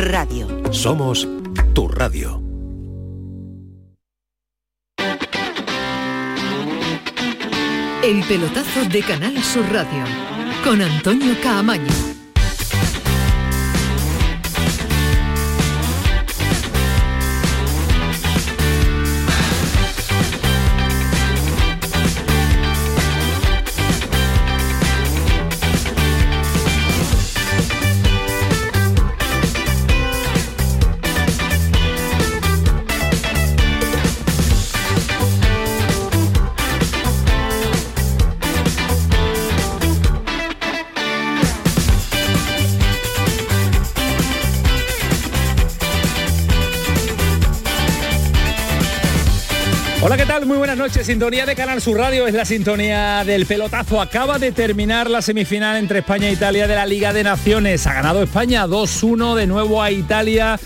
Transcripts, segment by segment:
Radio. Somos tu radio. El pelotazo de Canal Sur Radio con Antonio Caamaño. Buenas noches. Sintonía de Canal Sur Radio es la sintonía del pelotazo. Acaba de terminar la semifinal entre España e Italia de la Liga de Naciones. Ha ganado España 2-1 de nuevo a Italia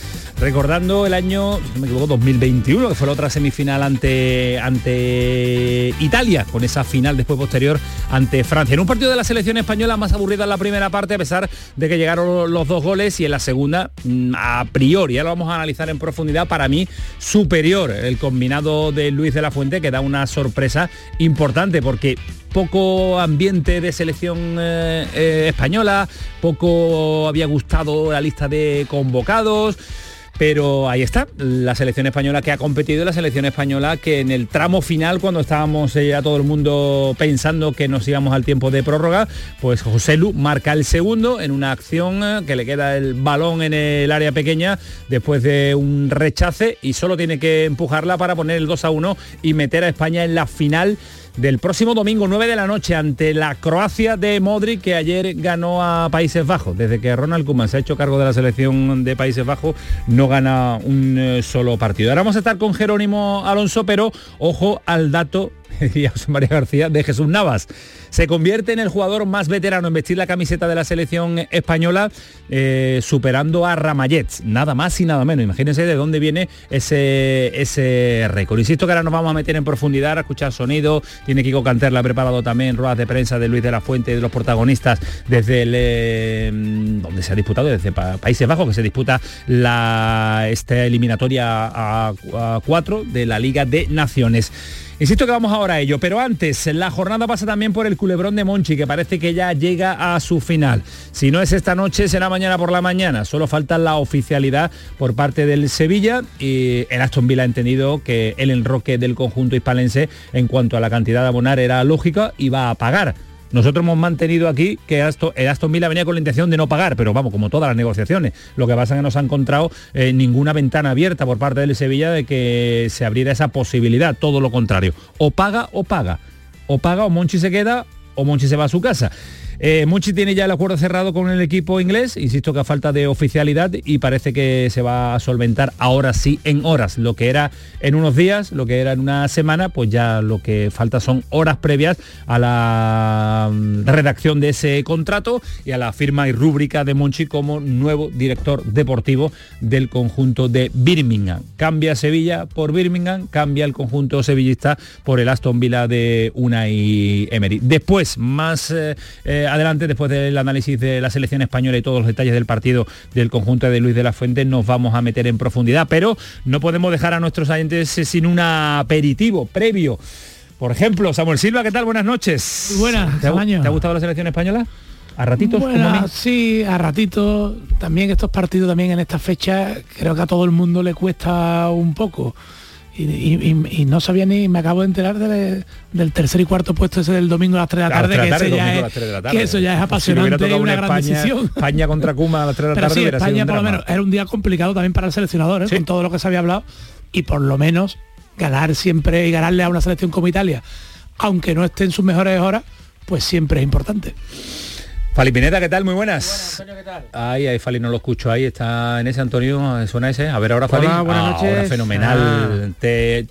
recordando el año, si no me equivoco, 2021, que fue la otra semifinal ante, ante Italia, con esa final después posterior ante Francia. En un partido de la selección española más aburrida en la primera parte, a pesar de que llegaron los dos goles y en la segunda, mm, a priori, ya lo vamos a analizar en profundidad, para mí superior el combinado de Luis de la Fuente, que da una sorpresa importante, porque poco ambiente de selección eh, eh, española, poco había gustado la lista de convocados. Pero ahí está, la selección española que ha competido, la selección española que en el tramo final, cuando estábamos ya todo el mundo pensando que nos íbamos al tiempo de prórroga, pues José Lu marca el segundo en una acción eh, que le queda el balón en el área pequeña después de un rechace y solo tiene que empujarla para poner el 2 a 1 y meter a España en la final del próximo domingo 9 de la noche ante la Croacia de Modric que ayer ganó a Países Bajos. Desde que Ronald Koeman se ha hecho cargo de la selección de Países Bajos no gana un eh, solo partido. Ahora vamos a estar con Jerónimo Alonso, pero ojo al dato José María García, de Jesús Navas. Se convierte en el jugador más veterano en vestir la camiseta de la selección española, eh, superando a Ramallets, nada más y nada menos. Imagínense de dónde viene ese, ese récord. Insisto que ahora nos vamos a meter en profundidad, a escuchar sonido. Tiene Kiko Canterla preparado también ruedas de prensa de Luis de la Fuente, de los protagonistas desde el, eh, donde se ha disputado, desde Países Bajos, que se disputa la, esta eliminatoria a, a cuatro de la Liga de Naciones. Insisto que vamos ahora a ello, pero antes, la jornada pasa también por el culebrón de Monchi, que parece que ya llega a su final. Si no es esta noche, será mañana por la mañana. Solo falta la oficialidad por parte del Sevilla y el Aston Villa ha entendido que el enroque del conjunto hispalense en cuanto a la cantidad de abonar era lógica y va a pagar. Nosotros hemos mantenido aquí que el Aston Villa venía con la intención de no pagar, pero vamos, como todas las negociaciones. Lo que pasa es que no se ha encontrado eh, ninguna ventana abierta por parte del Sevilla de que se abriera esa posibilidad, todo lo contrario. O paga o paga. O paga o Monchi se queda o Monchi se va a su casa. Eh, Muchi tiene ya el acuerdo cerrado con el equipo inglés, insisto que a falta de oficialidad y parece que se va a solventar ahora sí en horas. Lo que era en unos días, lo que era en una semana, pues ya lo que falta son horas previas a la mm, redacción de ese contrato y a la firma y rúbrica de Monchi como nuevo director deportivo del conjunto de Birmingham. Cambia Sevilla por Birmingham, cambia el conjunto sevillista por el Aston Villa de Unai Emery. Después, más eh, eh, adelante, después del análisis de la selección española y todos los detalles del partido del conjunto de Luis de la Fuente, nos vamos a meter en profundidad, pero no podemos dejar a nuestros agentes sin un aperitivo previo. Por ejemplo, Samuel Silva, ¿qué tal? Buenas noches. Buenas, ¿Te ha, gustado la selección española? ¿A ratitos? Bueno, sí, a ratitos. También estos partidos, también en esta fecha, creo que a todo el mundo le cuesta un poco y, no sabía ni, me acabo de enterar del tercer y cuarto puesto ese del domingo a las 3 de la tarde, que, eso ya es apasionante y una gran decisión. España contra Cuma a las 3 de la tarde. Sí, España por lo menos era un día complicado también para el seleccionador, ¿eh? con todo lo que se había hablado, y por lo menos ganar siempre y ganarle a una selección como Italia, aunque no esté en sus mejores horas, pues siempre es importante. Fali Pineda, ¿qué tal? Muy buenas. Antonio, ¿qué tal? Ay, ahí Fali no lo escucho, ahí está en ese Antonio, suena ese. A ver, ahora Fali. Hola, buenas noches. Ahora fenomenal.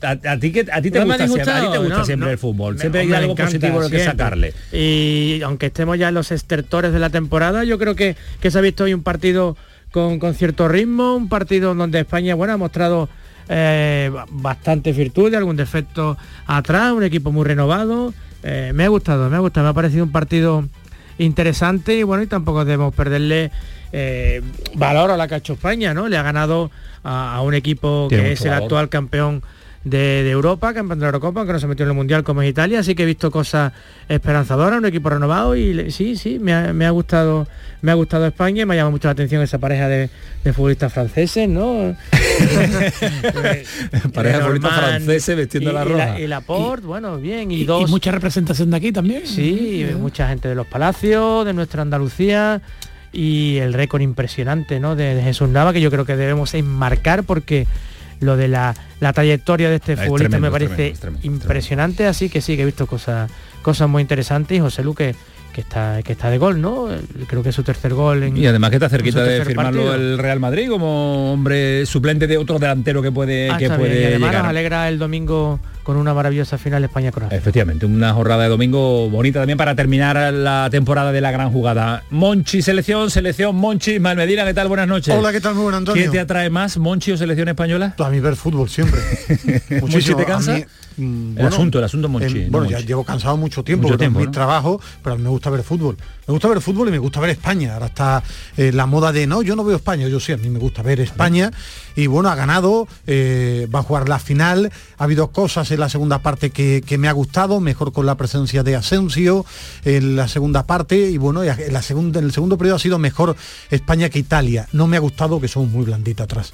Ah. a, ti, que, a ti te gusta, siempre, a ti te gusta siempre el fútbol. Siempre hay algo positivo lo que sacarle. Y aunque estemos ya en los estertores de la temporada, yo creo que, que se ha visto hoy un partido con, con cierto ritmo, un partido donde España, bueno, ha mostrado eh, bastante virtud, algún defecto atrás, un equipo muy renovado. Eh, me ha gustado, me ha gustado, me ha parecido un partido interesante y bueno, y tampoco debemos perderle eh, valoro la que ha hecho España, ¿no? Le ha ganado a, un equipo que es el actual campeón de, Europa, campeón de la Eurocopa, aunque no se metió en el Mundial como es Italia, así que he visto cosas esperanzadoras, un equipo renovado y sí, sí, me ha, gustado me ha gustado España y me ha llamado mucho la atención esa pareja de, futbolistas franceses, ¿no? pareja de futbolistas franceses vestiendo la roja. Y, la, Laporte, bueno, bien. Y, dos... mucha representación de aquí también. Sí, mucha gente de los palacios, de nuestra Andalucía y el récord impresionante ¿no? de, Jesús Nava que yo creo que debemos enmarcar porque lo de la, trayectoria de este futbolista me parece impresionante, así que sí, que he visto cosas, cosas muy interesantes y José Luque que está, que está de gol, ¿no? Creo que es su tercer gol. y además que está cerquita de firmarlo el Real Madrid como hombre suplente de otro delantero que puede, ah, que puede Y además nos alegra el domingo con una maravillosa final España-Croacia. Efectivamente, una jornada de domingo bonita también para terminar la temporada de la gran jugada. Monchi, selección, selección, Monchi, Malmedina, ¿qué tal? Buenas noches. Hola, ¿qué tal? Muy buenas, Antonio. ¿Qué te atrae más, Monchi o selección española? A mí ver fútbol siempre. Muchísimo. ¿Te cansa? Mm, el asunto, el asunto Monchi. bueno, ya llevo cansado mucho tiempo, mucho tiempo mi trabajo, pero a mí me gusta ver fútbol. Me gusta ver fútbol y me gusta ver España. Ahora está eh, la moda de no, yo no veo España, yo sí, a mí me gusta ver España. Y bueno, ha ganado, eh, va a jugar la final. Ha habido cosas en la segunda parte que, me ha gustado, mejor con la presencia de Asensio en la segunda parte. Y bueno, en, en el segundo periodo ha sido mejor España que Italia. No me ha gustado que somos muy blanditos atrás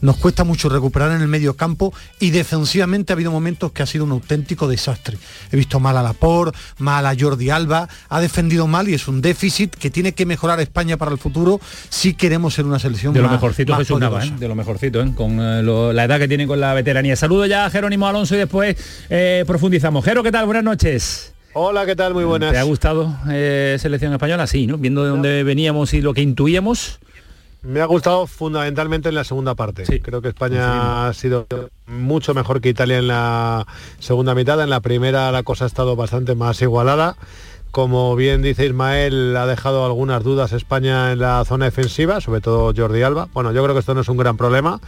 nos cuesta mucho recuperar en el medio campo y defensivamente ha habido momentos que ha sido un auténtico desastre. He visto mal a Laporte, mal a Jordi Alba, ha defendido mal y es un déficit que tiene que mejorar España para el futuro si queremos ser una selección de lo mejorcito Jesús ¿eh? de lo mejorcito, ¿eh? con eh, la edad que tiene con la veteranía. Saludo ya a Jerónimo Alonso y después profundizamos. Jero, ¿qué tal? Buenas noches. Hola, ¿qué tal? Muy buenas. ¿Te ha gustado selección española? Sí, ¿no? Viendo de dónde veníamos y lo que intuíamos. Me ha gustado fundamentalmente en la segunda parte. Creo que España ha sido mucho mejor que Italia en la segunda mitad. En la primera la cosa ha estado bastante más igualada. Como bien dice Ismael, ha dejado algunas dudas España en la zona defensiva, sobre todo Jordi Alba. Bueno, yo creo que esto no es un gran problema,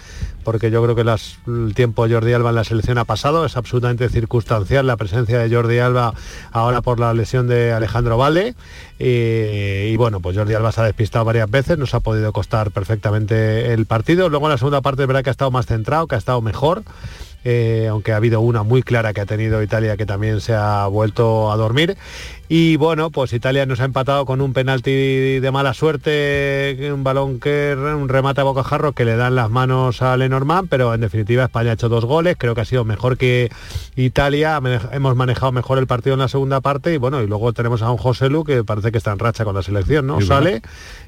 porque yo creo que el tiempo de Jordi Alba en la selección ha pasado, es absolutamente circunstancial la presencia de Jordi Alba ahora por la lesión de Alejandro Valde. Y, bueno, pues Jordi Alba se ha despistado varias veces, nos ha podido costar perfectamente el partido. Luego en la segunda parte es verdad que ha estado más centrado, que ha estado mejor. Eh, aunque ha habido una muy clara que ha tenido Italia que también se ha vuelto a dormir. Y bueno, pues Italia nos ha empatado con un penalti de mala suerte, un balón que un remate a bocajarro que le dan las manos a Lenormand, pero en definitiva España ha hecho dos goles, creo que ha sido mejor que Italia, hemos manejado mejor el partido en la segunda parte y bueno, y luego tenemos a un José Lu que parece que está en racha con la selección, ¿no? Sale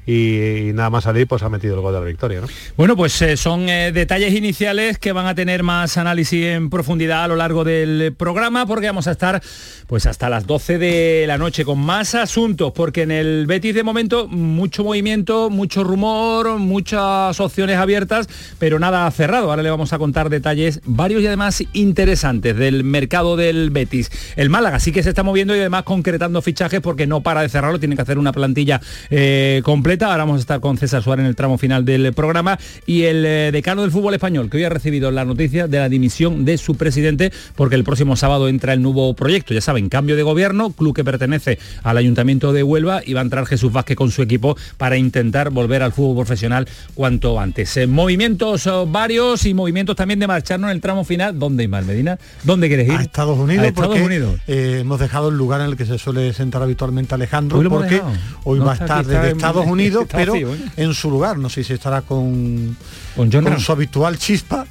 y, nada más salir pues ha metido el gol de la victoria, ¿no? Bueno, pues eh, son eh, detalles iniciales que van a tener más análisis en profundidad a lo largo del programa porque vamos a estar pues hasta las 12 de la noche con más asuntos, porque en el Betis de momento mucho movimiento, mucho rumor, muchas opciones abiertas, pero nada cerrado. Ahora le vamos a contar detalles varios y además interesantes del mercado del Betis. El Málaga sí que se está moviendo y además concretando fichajes porque no para de cerrarlo, tiene que hacer una plantilla eh, completa. Ahora vamos a estar con César Suárez en el tramo final del programa y el eh, decano del fútbol español, que hoy ha recibido la noticia de la dimisión de su presidente porque el próximo sábado entra el nuevo proyecto. Ya saben, cambio de gobierno, club que pertenece al Ayuntamiento de Huelva y va a entrar Jesús Vázquez con su equipo para intentar volver al fútbol profesional cuanto antes. Eh, movimientos oh, varios y movimientos también de marcharnos en el tramo final. ¿Dónde, Ismael Medina? ¿Dónde quieres ir? A Estados Unidos. Estados Unidos. Eh, hemos dejado el lugar en el que se suele sentar habitualmente Alejandro porque hoy va a estar desde Estados Unidos, pero ¿eh? en su lugar. No sé si estará con, con, con su habitual chispa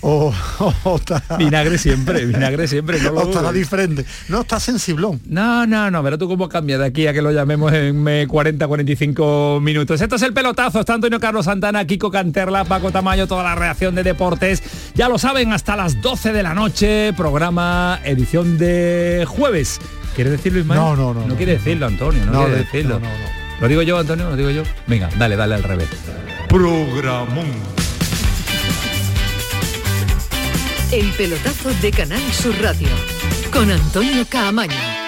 o, vinagre siempre, vinagre siempre. No estará diferente. No, está sensiblón. No, no, no, pero tú cómo cambia de aquí a que lo llamemos en 40, 45 minutos. Esto es el pelotazo, está Antonio Carlos Santana, Kiko Canterla, Paco Tamayo, toda la reacción de deportes. Ya lo saben, hasta las 12 de la noche, programa edición de jueves. ¿Quieres decirlo, Ismael? No, no, no. No, quiere decirlo, Antonio, no, quiere decirlo. ¿Lo digo yo, Antonio? ¿Lo digo yo? Venga, dale, dale al revés. Programón. El pelotazo de Canal Sur Radio con Antonio Caamaño.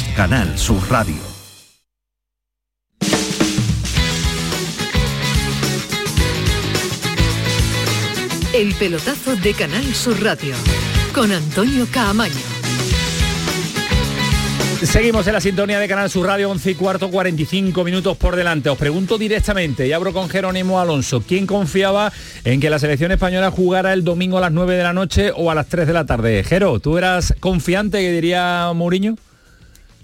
Canal Sur Radio. El pelotazo de Canal Sur Radio, con Antonio Caamaño. Seguimos en la sintonía de Canal Sur Radio 11 y cuarto, 45 minutos por delante. Os pregunto directamente, y abro con Jerónimo Alonso, ¿quién confiaba en que la selección española jugara el domingo a las 9 de la noche o a las 3 de la tarde? Jero, ¿tú eras confiante que diría Mourinho?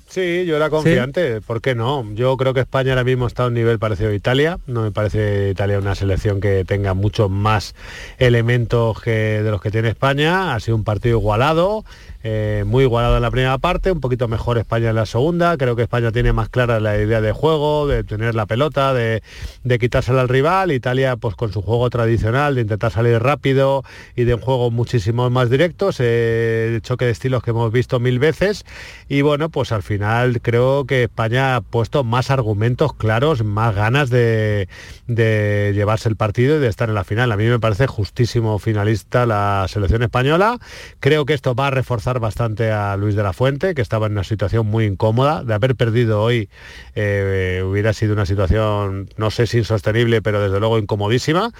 Sí, yo era confiante, ¿por qué no? Yo creo que España ahora mismo está a un nivel parecido a Italia, no me parece Italia una selección que tenga muchos más elementos que de los que tiene España, ha sido un partido igualado, eh, muy igualado en la primera parte, un poquito mejor España en la segunda. Creo que España tiene más clara la idea de juego, de tener la pelota, de, quitársela al rival. Italia, pues con su juego tradicional, de intentar salir rápido y de un juego muchísimo más directos, eh, el choque de estilos que hemos visto mil veces. Y bueno, pues al final creo que España ha puesto más argumentos claros, más ganas de llevarse el partido y de estar en la final. A mí me parece justísimo finalista la selección española. Creo que esto va a reforzar bastante a Luis de la Fuente, que estaba en una situación muy incómoda. De haber perdido hoy eh, hubiera sido una situación, no sé si insostenible, pero desde luego incomodísima.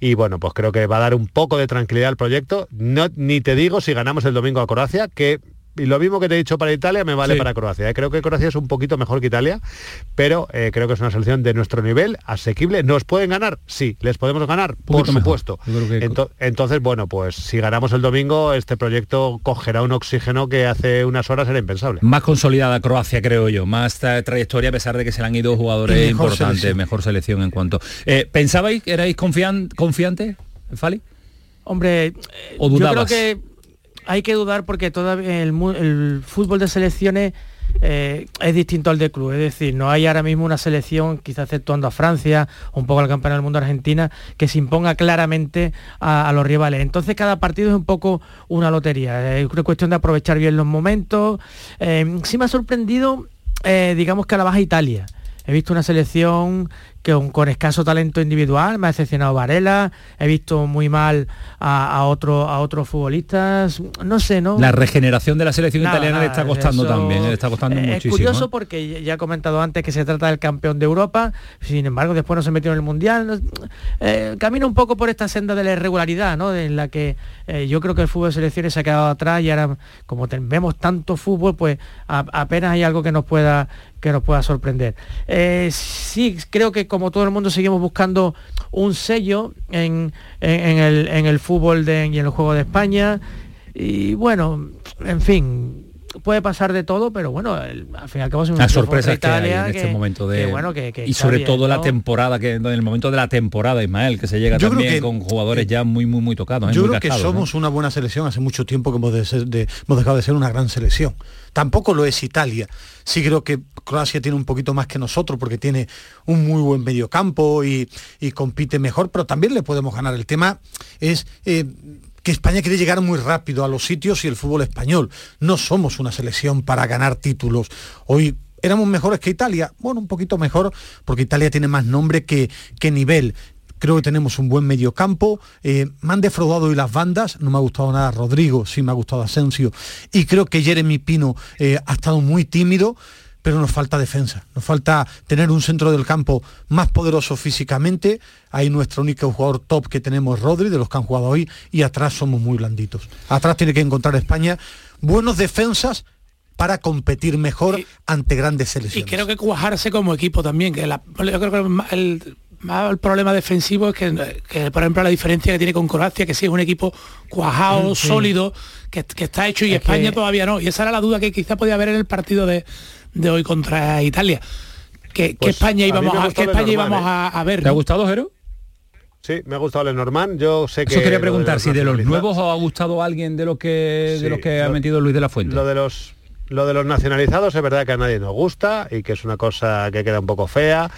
Y bueno, pues creo que va a dar un poco de tranquilidad al proyecto. No, ni te digo si ganamos el domingo a Croacia, que y lo mismo que te he dicho para Italia me vale para Croacia. ¿eh? Creo que Croacia es un poquito mejor que Italia, pero eh, creo que es una selección de nuestro nivel, asequible. ¿Nos pueden ganar? Sí. ¿Les podemos ganar? Por supuesto. entonces, bueno, pues si ganamos el domingo, este proyecto cogerá un oxígeno que hace unas horas era impensable. Más consolidada Croacia, creo yo. Más trayectoria, a pesar de que se le han ido jugadores importantes. Mejor selección en cuanto... Eh, ¿Pensabais que erais confiantes, Fali? Hombre, ¿O yo creo que hay que dudar porque todavía el, fútbol de selecciones eh, es distinto al de club, es decir, no hay ahora mismo una selección, quizás exceptuando a Francia un poco al campeonato del mundo Argentina, que se imponga claramente a, los rivales. Entonces cada partido es un poco una lotería, es cuestión de aprovechar bien los momentos. Eh, sí me ha sorprendido, eh, digamos que a la baja Italia. He visto una selección que con escaso talento individual, me ha decepcionado Varela, he visto muy mal a, otro, a otros futbolistas, no sé, ¿no? La regeneración de la selección italiana le está costando también, le está costando muchísimo. Es curioso porque ya he comentado antes que se trata del campeón de Europa, sin embargo después no se metió en el Mundial, eh, camina un poco por esta senda de la irregularidad, ¿no? En la que eh, yo creo que el fútbol de selecciones se ha quedado atrás y ahora como vemos tanto fútbol, pues apenas hay algo que nos pueda que nos pueda sorprender. Eh, sí, creo que como todo el mundo seguimos buscando un sello en, el, fútbol de, y en el juego de España. Y bueno, en fin, puede pasar de todo, pero bueno, al fin y al cabo es una sorpresa que hay en este momento de bueno, y sobre todo la temporada que en el momento de la temporada Ismael que se llega también con jugadores ya muy muy muy tocados. ¿eh? Yo creo que somos una buena selección hace mucho tiempo que hemos, hemos dejado de ser una gran selección. Tampoco lo es Italia. Sí creo que Croacia tiene un poquito más que nosotros porque tiene un muy buen mediocampo y, y compite mejor, pero también le podemos ganar. El tema es eh, que España quiere llegar muy rápido a los sitios y el fútbol español. No somos una selección para ganar títulos. Hoy éramos mejores que Italia. Bueno, un poquito mejor porque Italia tiene más nombre que, que nivel creo que tenemos un buen mediocampo. Eh, me han defraudado y las bandas, no me ha gustado nada Rodrigo, sí me ha gustado Asensio. Y creo que Jeremy Pino eh, ha estado muy tímido pero nos falta defensa, nos falta tener un centro del campo más poderoso físicamente. Ahí nuestro único jugador top que tenemos Rodri, de los que han jugado hoy, y atrás somos muy blanditos. Atrás tiene que encontrar España buenos defensas para competir mejor ante grandes selecciones. Y creo que cuajarse como equipo también, que yo creo que el, el problema defensivo es que, por ejemplo, la diferencia que tiene con Croacia, que sí es un equipo cuajado, sólido, que, está hecho y España todavía no. Y esa era la duda que quizá podía haber en el partido de, de hoy contra Italia. Que, pues España íbamos, a, que España íbamos ¿eh? a, ver. ¿Te ha gustado, Jero? Sí, me ha gustado Lenormand. Yo sé que. Eso quería preguntar, si de los nuevos os ha gustado alguien de lo que de los que ha metido Luis de la Fuente. Lo de los lo de los nacionalizados es verdad que a nadie nos gusta y que es una cosa que queda un poco fea.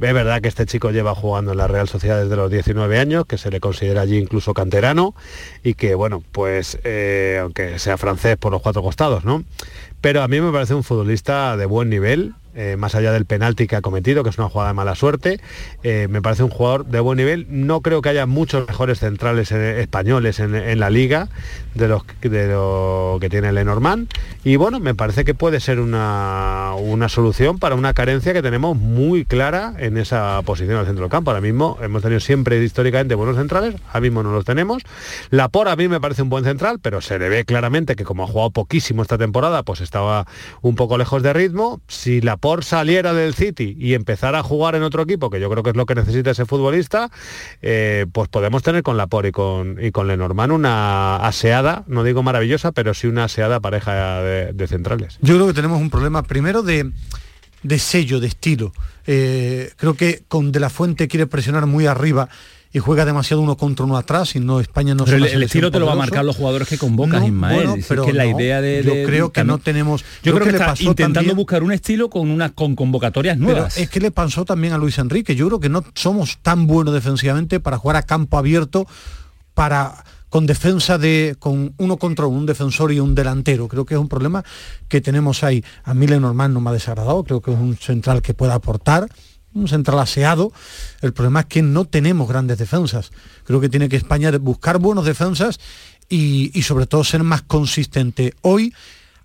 Es verdad que este chico lleva jugando en la Real Sociedad desde los 19 años, que se le considera allí incluso canterano y que, bueno, pues eh, aunque sea francés por los cuatro costados, ¿no? Pero a mí me parece un futbolista de buen nivel, eh, más allá del penalti que ha cometido, que es una jugada de mala suerte. Eh, me parece un jugador de buen nivel. No creo que haya muchos mejores centrales españoles en, la liga de los de lo que tiene Lenormand. Y bueno, me parece que puede ser una, una solución para una carencia que tenemos muy clara en esa posición del centro del campo. Ahora mismo hemos tenido siempre históricamente buenos centrales, ahora mismo no los tenemos. La por a mí me parece un buen central, pero se le ve claramente que como ha jugado poquísimo esta temporada, pues estaba un poco lejos de ritmo. Si la por saliera del City y empezara a jugar en otro equipo, que yo creo que es lo que necesita ese futbolista, eh, pues podemos tener con Lapor y con, y con Lenormand una aseada, no digo maravillosa, pero sí una aseada pareja de, centrales. Yo creo que tenemos un problema primero de, de sello, de estilo. Eh, creo que con De La Fuente quiere presionar muy arriba y juega demasiado uno contra uno atrás y no España no pero el, estilo te lo va a marcar los jugadores que convocas Ismael. pero que la idea de, yo creo que no tenemos yo creo que, está intentando buscar un estilo con unas con convocatorias nuevas. es que le pasó también a Luis Enrique. Yo creo que no somos tan buenos defensivamente para jugar a campo abierto para con defensa de con uno contra uno, un defensor y un delantero. Creo que es un problema que tenemos ahí. A mí Lenormand no me ha desagradado, creo que es un central que pueda aportar un central aseado. El problema es que no tenemos grandes defensas. Creo que tiene que España buscar buenos defensas y, y sobre todo ser más consistente. Hoy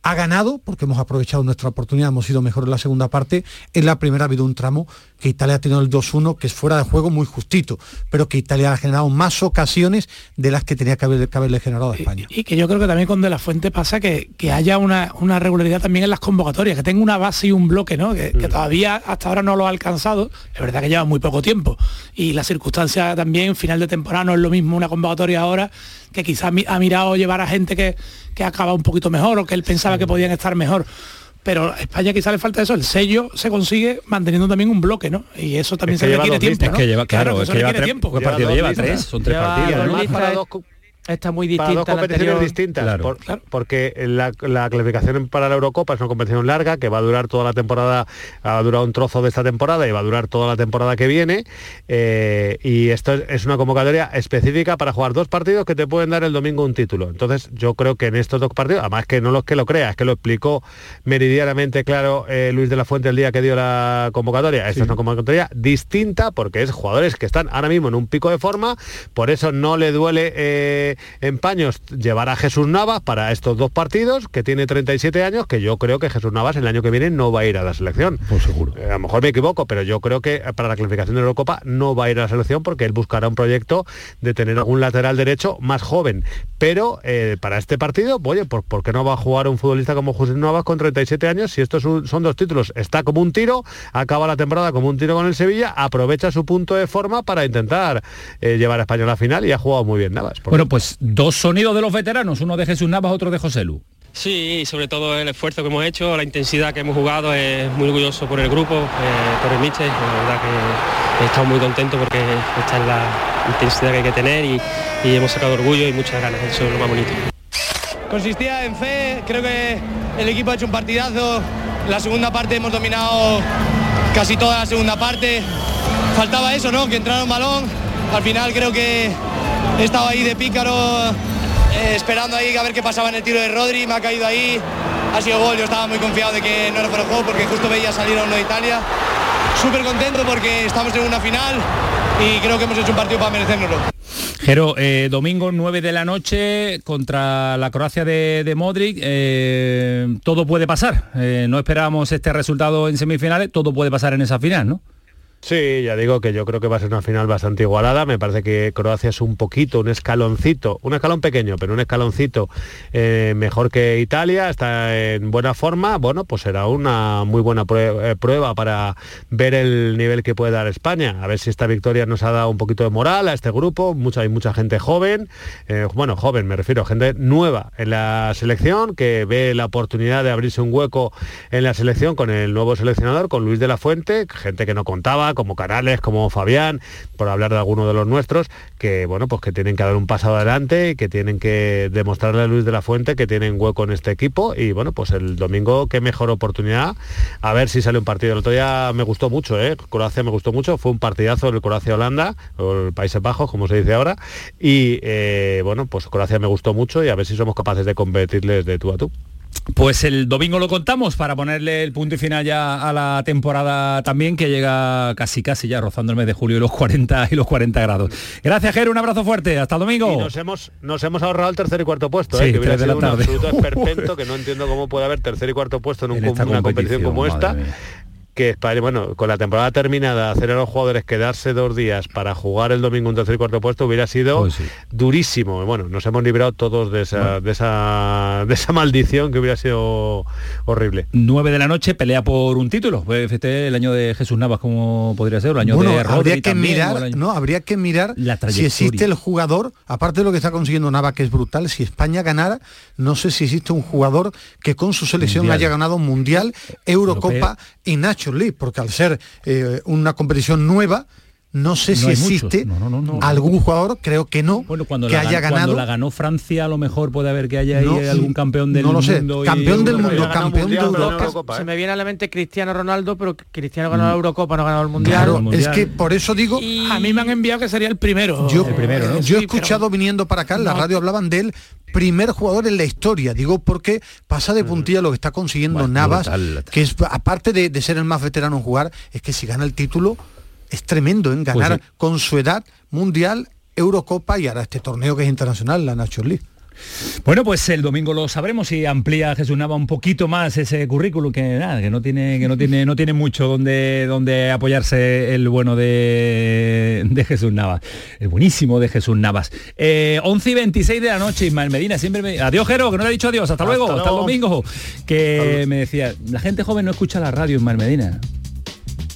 ha ganado, porque hemos aprovechado nuestra oportunidad, hemos sido mejor en la segunda parte. En la primera ha habido un tramo que Italia ha tenido el 2-1, que es fuera de juego muy justito, pero que Italia ha generado más ocasiones de las que tenía que, haberle generado a España. Y, que yo creo que también con De La Fuente pasa que, que haya una, una, regularidad también en las convocatorias, que tenga una base y un bloque, ¿no? Que, que, mm. todavía hasta ahora no lo ha alcanzado. Es verdad que lleva muy poco tiempo. Y la circunstancia también, final de temporada, no es lo mismo una convocatoria ahora, que quizás ha mirado llevar a gente que que acaba un poquito mejor o que él pensaba que podían estar mejor pero a España quizá le falta eso, el sello se consigue manteniendo también un bloque, ¿no? Y eso también se requiere tiempo, Es que lleva, claro, es que lleva tiempo. ¿Qué partido lleva? Tres, son tres partidos está muy distinta. Para dos competiciones distintas, porque la, clasificación para la Eurocopa es una competición larga que va a durar toda la temporada, ha durado un trozo de esta temporada y va a durar toda la temporada que viene. Eh, y esto es una convocatoria específica para jugar dos partidos que te pueden dar el domingo un título. Entonces yo creo que en estos dos partidos, además que no los que lo creas, es que lo explicó meridianamente claro eh, Luis de la Fuente el día que dio la convocatoria. Esta es una convocatoria distinta porque es jugadores que están ahora mismo en un pico de forma, por eso no le duele... Eh, en paños llevar a Jesús Navas para estos dos partidos, que tiene 37 años, que yo creo que Jesús Navas el año que viene no va a ir a la selección. Pues seguro. Eh, a lo mejor me equivoco, pero yo creo que para la clasificación de la Eurocopa no va a ir a la selección porque él buscará un proyecto de tener algún lateral derecho más joven. Pero eh, para este partido, oye, ¿por, ¿por, qué no va a jugar un futbolista como Jesús Navas con 37 años si estos son dos títulos? Está como un tiro, acaba la temporada como un tiro con el Sevilla, aprovecha su punto de forma para intentar eh, llevar a España a la final y ha jugado muy bien Navas. Bueno, pues dos sonidos de los veteranos, uno de Jesús Navas, otro de José Lu. Sí, sobre todo el esfuerzo que hemos hecho, la intensidad que hemos jugado, es muy orgulloso por el grupo, eh, por el Miche, la verdad que estamos muy contentos porque esta es la intensidad que hay que tener y, hemos sacado orgullo y muchas ganas, eso es lo más bonito. Consistía en fe, creo que el equipo ha hecho un partidazo, la segunda parte hemos dominado casi toda la segunda parte, faltaba eso, ¿no? Que entrara un balón, al final creo que he estado ahí de pícaro eh, esperando ahí a ver qué pasaba en el tiro de Rodri, me ha caído ahí, ha sido gol, yo estaba muy confiado de que no era por el juego porque justo veía salir a uno de Italia. Súper contento porque estamos en una final y creo que hemos hecho un partido para merecérnoslo. Jero, eh, domingo 9 de la noche contra la Croacia de, Modric, eh, todo puede pasar. No esperábamos este resultado en semifinales, todo puede pasar en esa final, ¿no? Sí, ya digo que yo creo que va a ser una final bastante igualada. Me parece que Croacia es un poquito, un escaloncito, un escalón pequeño, pero un escaloncito eh, mejor que Italia, está en buena forma. Bueno, pues será una muy buena eh, prueba para ver el nivel que puede dar España. A ver si esta victoria nos ha dado un poquito de moral a este grupo. Mucha, hay mucha gente joven, eh, bueno, joven me refiero, gente nueva en la selección que ve la oportunidad de abrirse un hueco en la selección con el nuevo seleccionador, con Luis de la Fuente, gente que no contaba como Canales, como Fabián, por hablar de alguno de los nuestros, que bueno, pues que tienen que dar un paso adelante que tienen que demostrarle a Luis de la Fuente que tienen hueco en este equipo. Y bueno, pues el domingo qué mejor oportunidad. A ver si sale un partido. El otro día me gustó mucho, ¿eh? Croacia me gustó mucho, fue un partidazo el Croacia-Holanda, o el Países Bajos, como se dice ahora. Y eh, bueno, pues Croacia me gustó mucho y a ver si somos capaces de competirles de tú a tú. Pues el domingo lo contamos para ponerle el punto y final ya a la temporada también, que llega casi casi ya rozando el mes de julio y los 40 y los 40 grados. Gracias, Jero, un abrazo fuerte, hasta el domingo. Y nos hemos, nos hemos ahorrado el tercer y cuarto puesto, ¿eh? que hubiera sido un absoluto esperpento, que no entiendo cómo puede haber tercer y cuarto puesto en, un, una competición como esta que España, bueno, con la temporada terminada, hacer a los jugadores quedarse dos días para jugar el domingo un tercer y cuarto puesto hubiera sido pues durísimo. Bueno, nos hemos librado todos de esa, de esa, de esa maldición que hubiera sido horrible. 9 de la noche, pelea por un título. El año de Jesús Navas, como podría ser, el año de Rodri habría que mirar, no, habría que mirar si existe el jugador, aparte de lo que está consiguiendo Navas, que es brutal, si España ganara, no sé si existe un jugador que con su selección haya ganado Mundial, Eurocopa y Nacho porque al ser eh, una competición nueva, no sé si existe algún jugador, creo que no, que haya ganado. Cuando la ganó Francia, a lo mejor puede haber que haya ahí algún campeón del mundo. Sé. Campeón del mundo, campeón de Europa. Se me viene a la mente Cristiano Ronaldo, pero Cristiano ganó la mm. Eurocopa, no ha ganado el Mundial. es que por eso digo... A mí me han enviado que sería el primero. Yo, el primero, yo he escuchado viniendo para acá, en la radio hablaban de él, primer jugador en la historia. Digo porque pasa de puntilla lo que está consiguiendo Navas, que es aparte de, de ser el más veterano en jugar, es que si gana el título es tremendo en pues ganar con su edad mundial, Eurocopa y ahora este torneo que es internacional, la National League. Bueno, pues el domingo lo sabremos y amplía Jesús Nava un poquito más ese currículum que nada, que no tiene, que no tiene, no tiene mucho donde, donde apoyarse el bueno de, de Jesús Navas. El buenísimo de Jesús Navas. 11 eh, y 26 de la noche, Ismael Medina, siempre me. Adiós, Jero, que no le ha dicho adiós, hasta, luego, hasta el domingo. Que me decía, la gente joven no escucha la radio, Ismael Medina.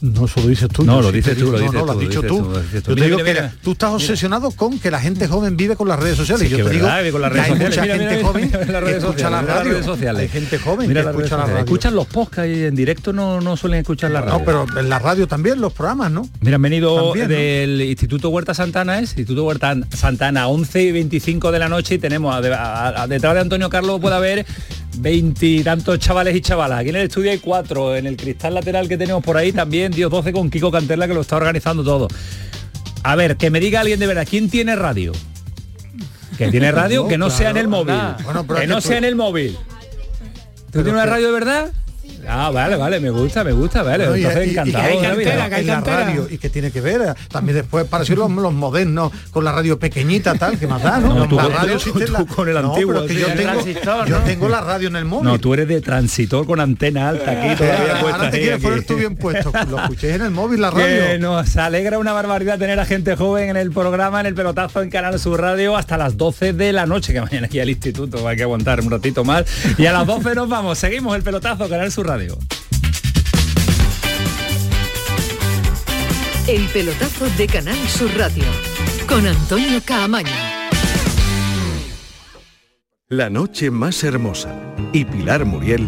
No, eso lo dices tú. No, lo dices tú, lo dices no, lo has dicho tú. Yo te digo que tú estás obsesionado con que la gente joven vive con las redes sociales. yo te digo con las redes hay mucha gente joven que escucha las redes sociales. Hay gente joven que escucha la radio. Escuchan los podcasts y en directo no, no suelen escuchar la radio. No, pero en la radio también, los programas, ¿no? Mira, han venido del Instituto Huerta Santana, es Instituto Huerta Santana, 11 y 25 de la noche y tenemos detrás de Antonio Carlos puede haber veintitantos chavales y chavalas. Aquí en el estudio hay cuatro, en el cristal lateral que tenemos por ahí también, Dios 12 con Kiko Canterla que lo está organizando todo. A ver, que me diga alguien de verdad, ¿quién tiene radio? Que tiene radio, que no sea en el móvil. que no sea en el móvil. ¿Tú tienes una radio de verdad? Ah, vale, vale, me gusta, me gusta, vale. Entonces encantado. Y que hay cantera, que hay la radio y que tiene que ver. También después para ser los, los, modernos con la radio pequeñita tal, que más da, ¿no? la radio con el antiguo. yo, tengo, yo tengo la radio en el móvil. No, tú eres de transitor con antena alta aquí todavía Ahora te quieres poner tú bien puesto. Lo escuché en el móvil la radio. Que nos alegra una barbaridad tener a gente joven en el programa, en el pelotazo en Canal Sur Radio hasta las 12 de la noche, que mañana aquí al instituto hay que aguantar un ratito más. Y a las 12 nos vamos. Seguimos el pelotazo Canal Sur Radio. El pelotazo de Canal Sur Radio con Antonio Caamaño. La noche más hermosa y Pilar Muriel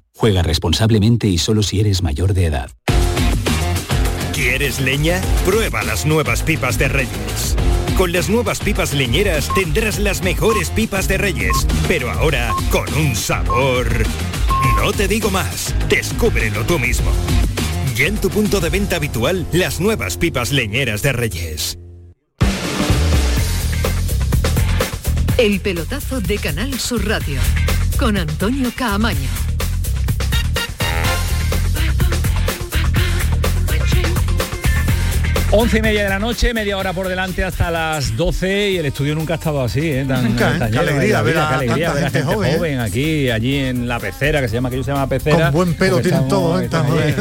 Juega responsablemente y solo si eres mayor de edad. ¿Quieres leña? Prueba las nuevas pipas de Reyes. Con las nuevas pipas leñeras tendrás las mejores pipas de Reyes, pero ahora con un sabor... No te digo más, descúbrelo tú mismo. Ya en tu punto de venta habitual, las nuevas pipas leñeras de Reyes. El pelotazo de Canal Sur Radio con Antonio Caamaño. 11 y media de la noche, media hora por delante hasta las 12 y el estudio nunca ha estado así, ¿eh? Tan, nunca, tan qué alegría, ver a, qué alegría tanta ver a gente gente joven, joven, aquí, allí en la pecera, que se llama, que yo se llama pecera. Con buen pelo tienen estamos- todos, ¿eh? estamos ahí.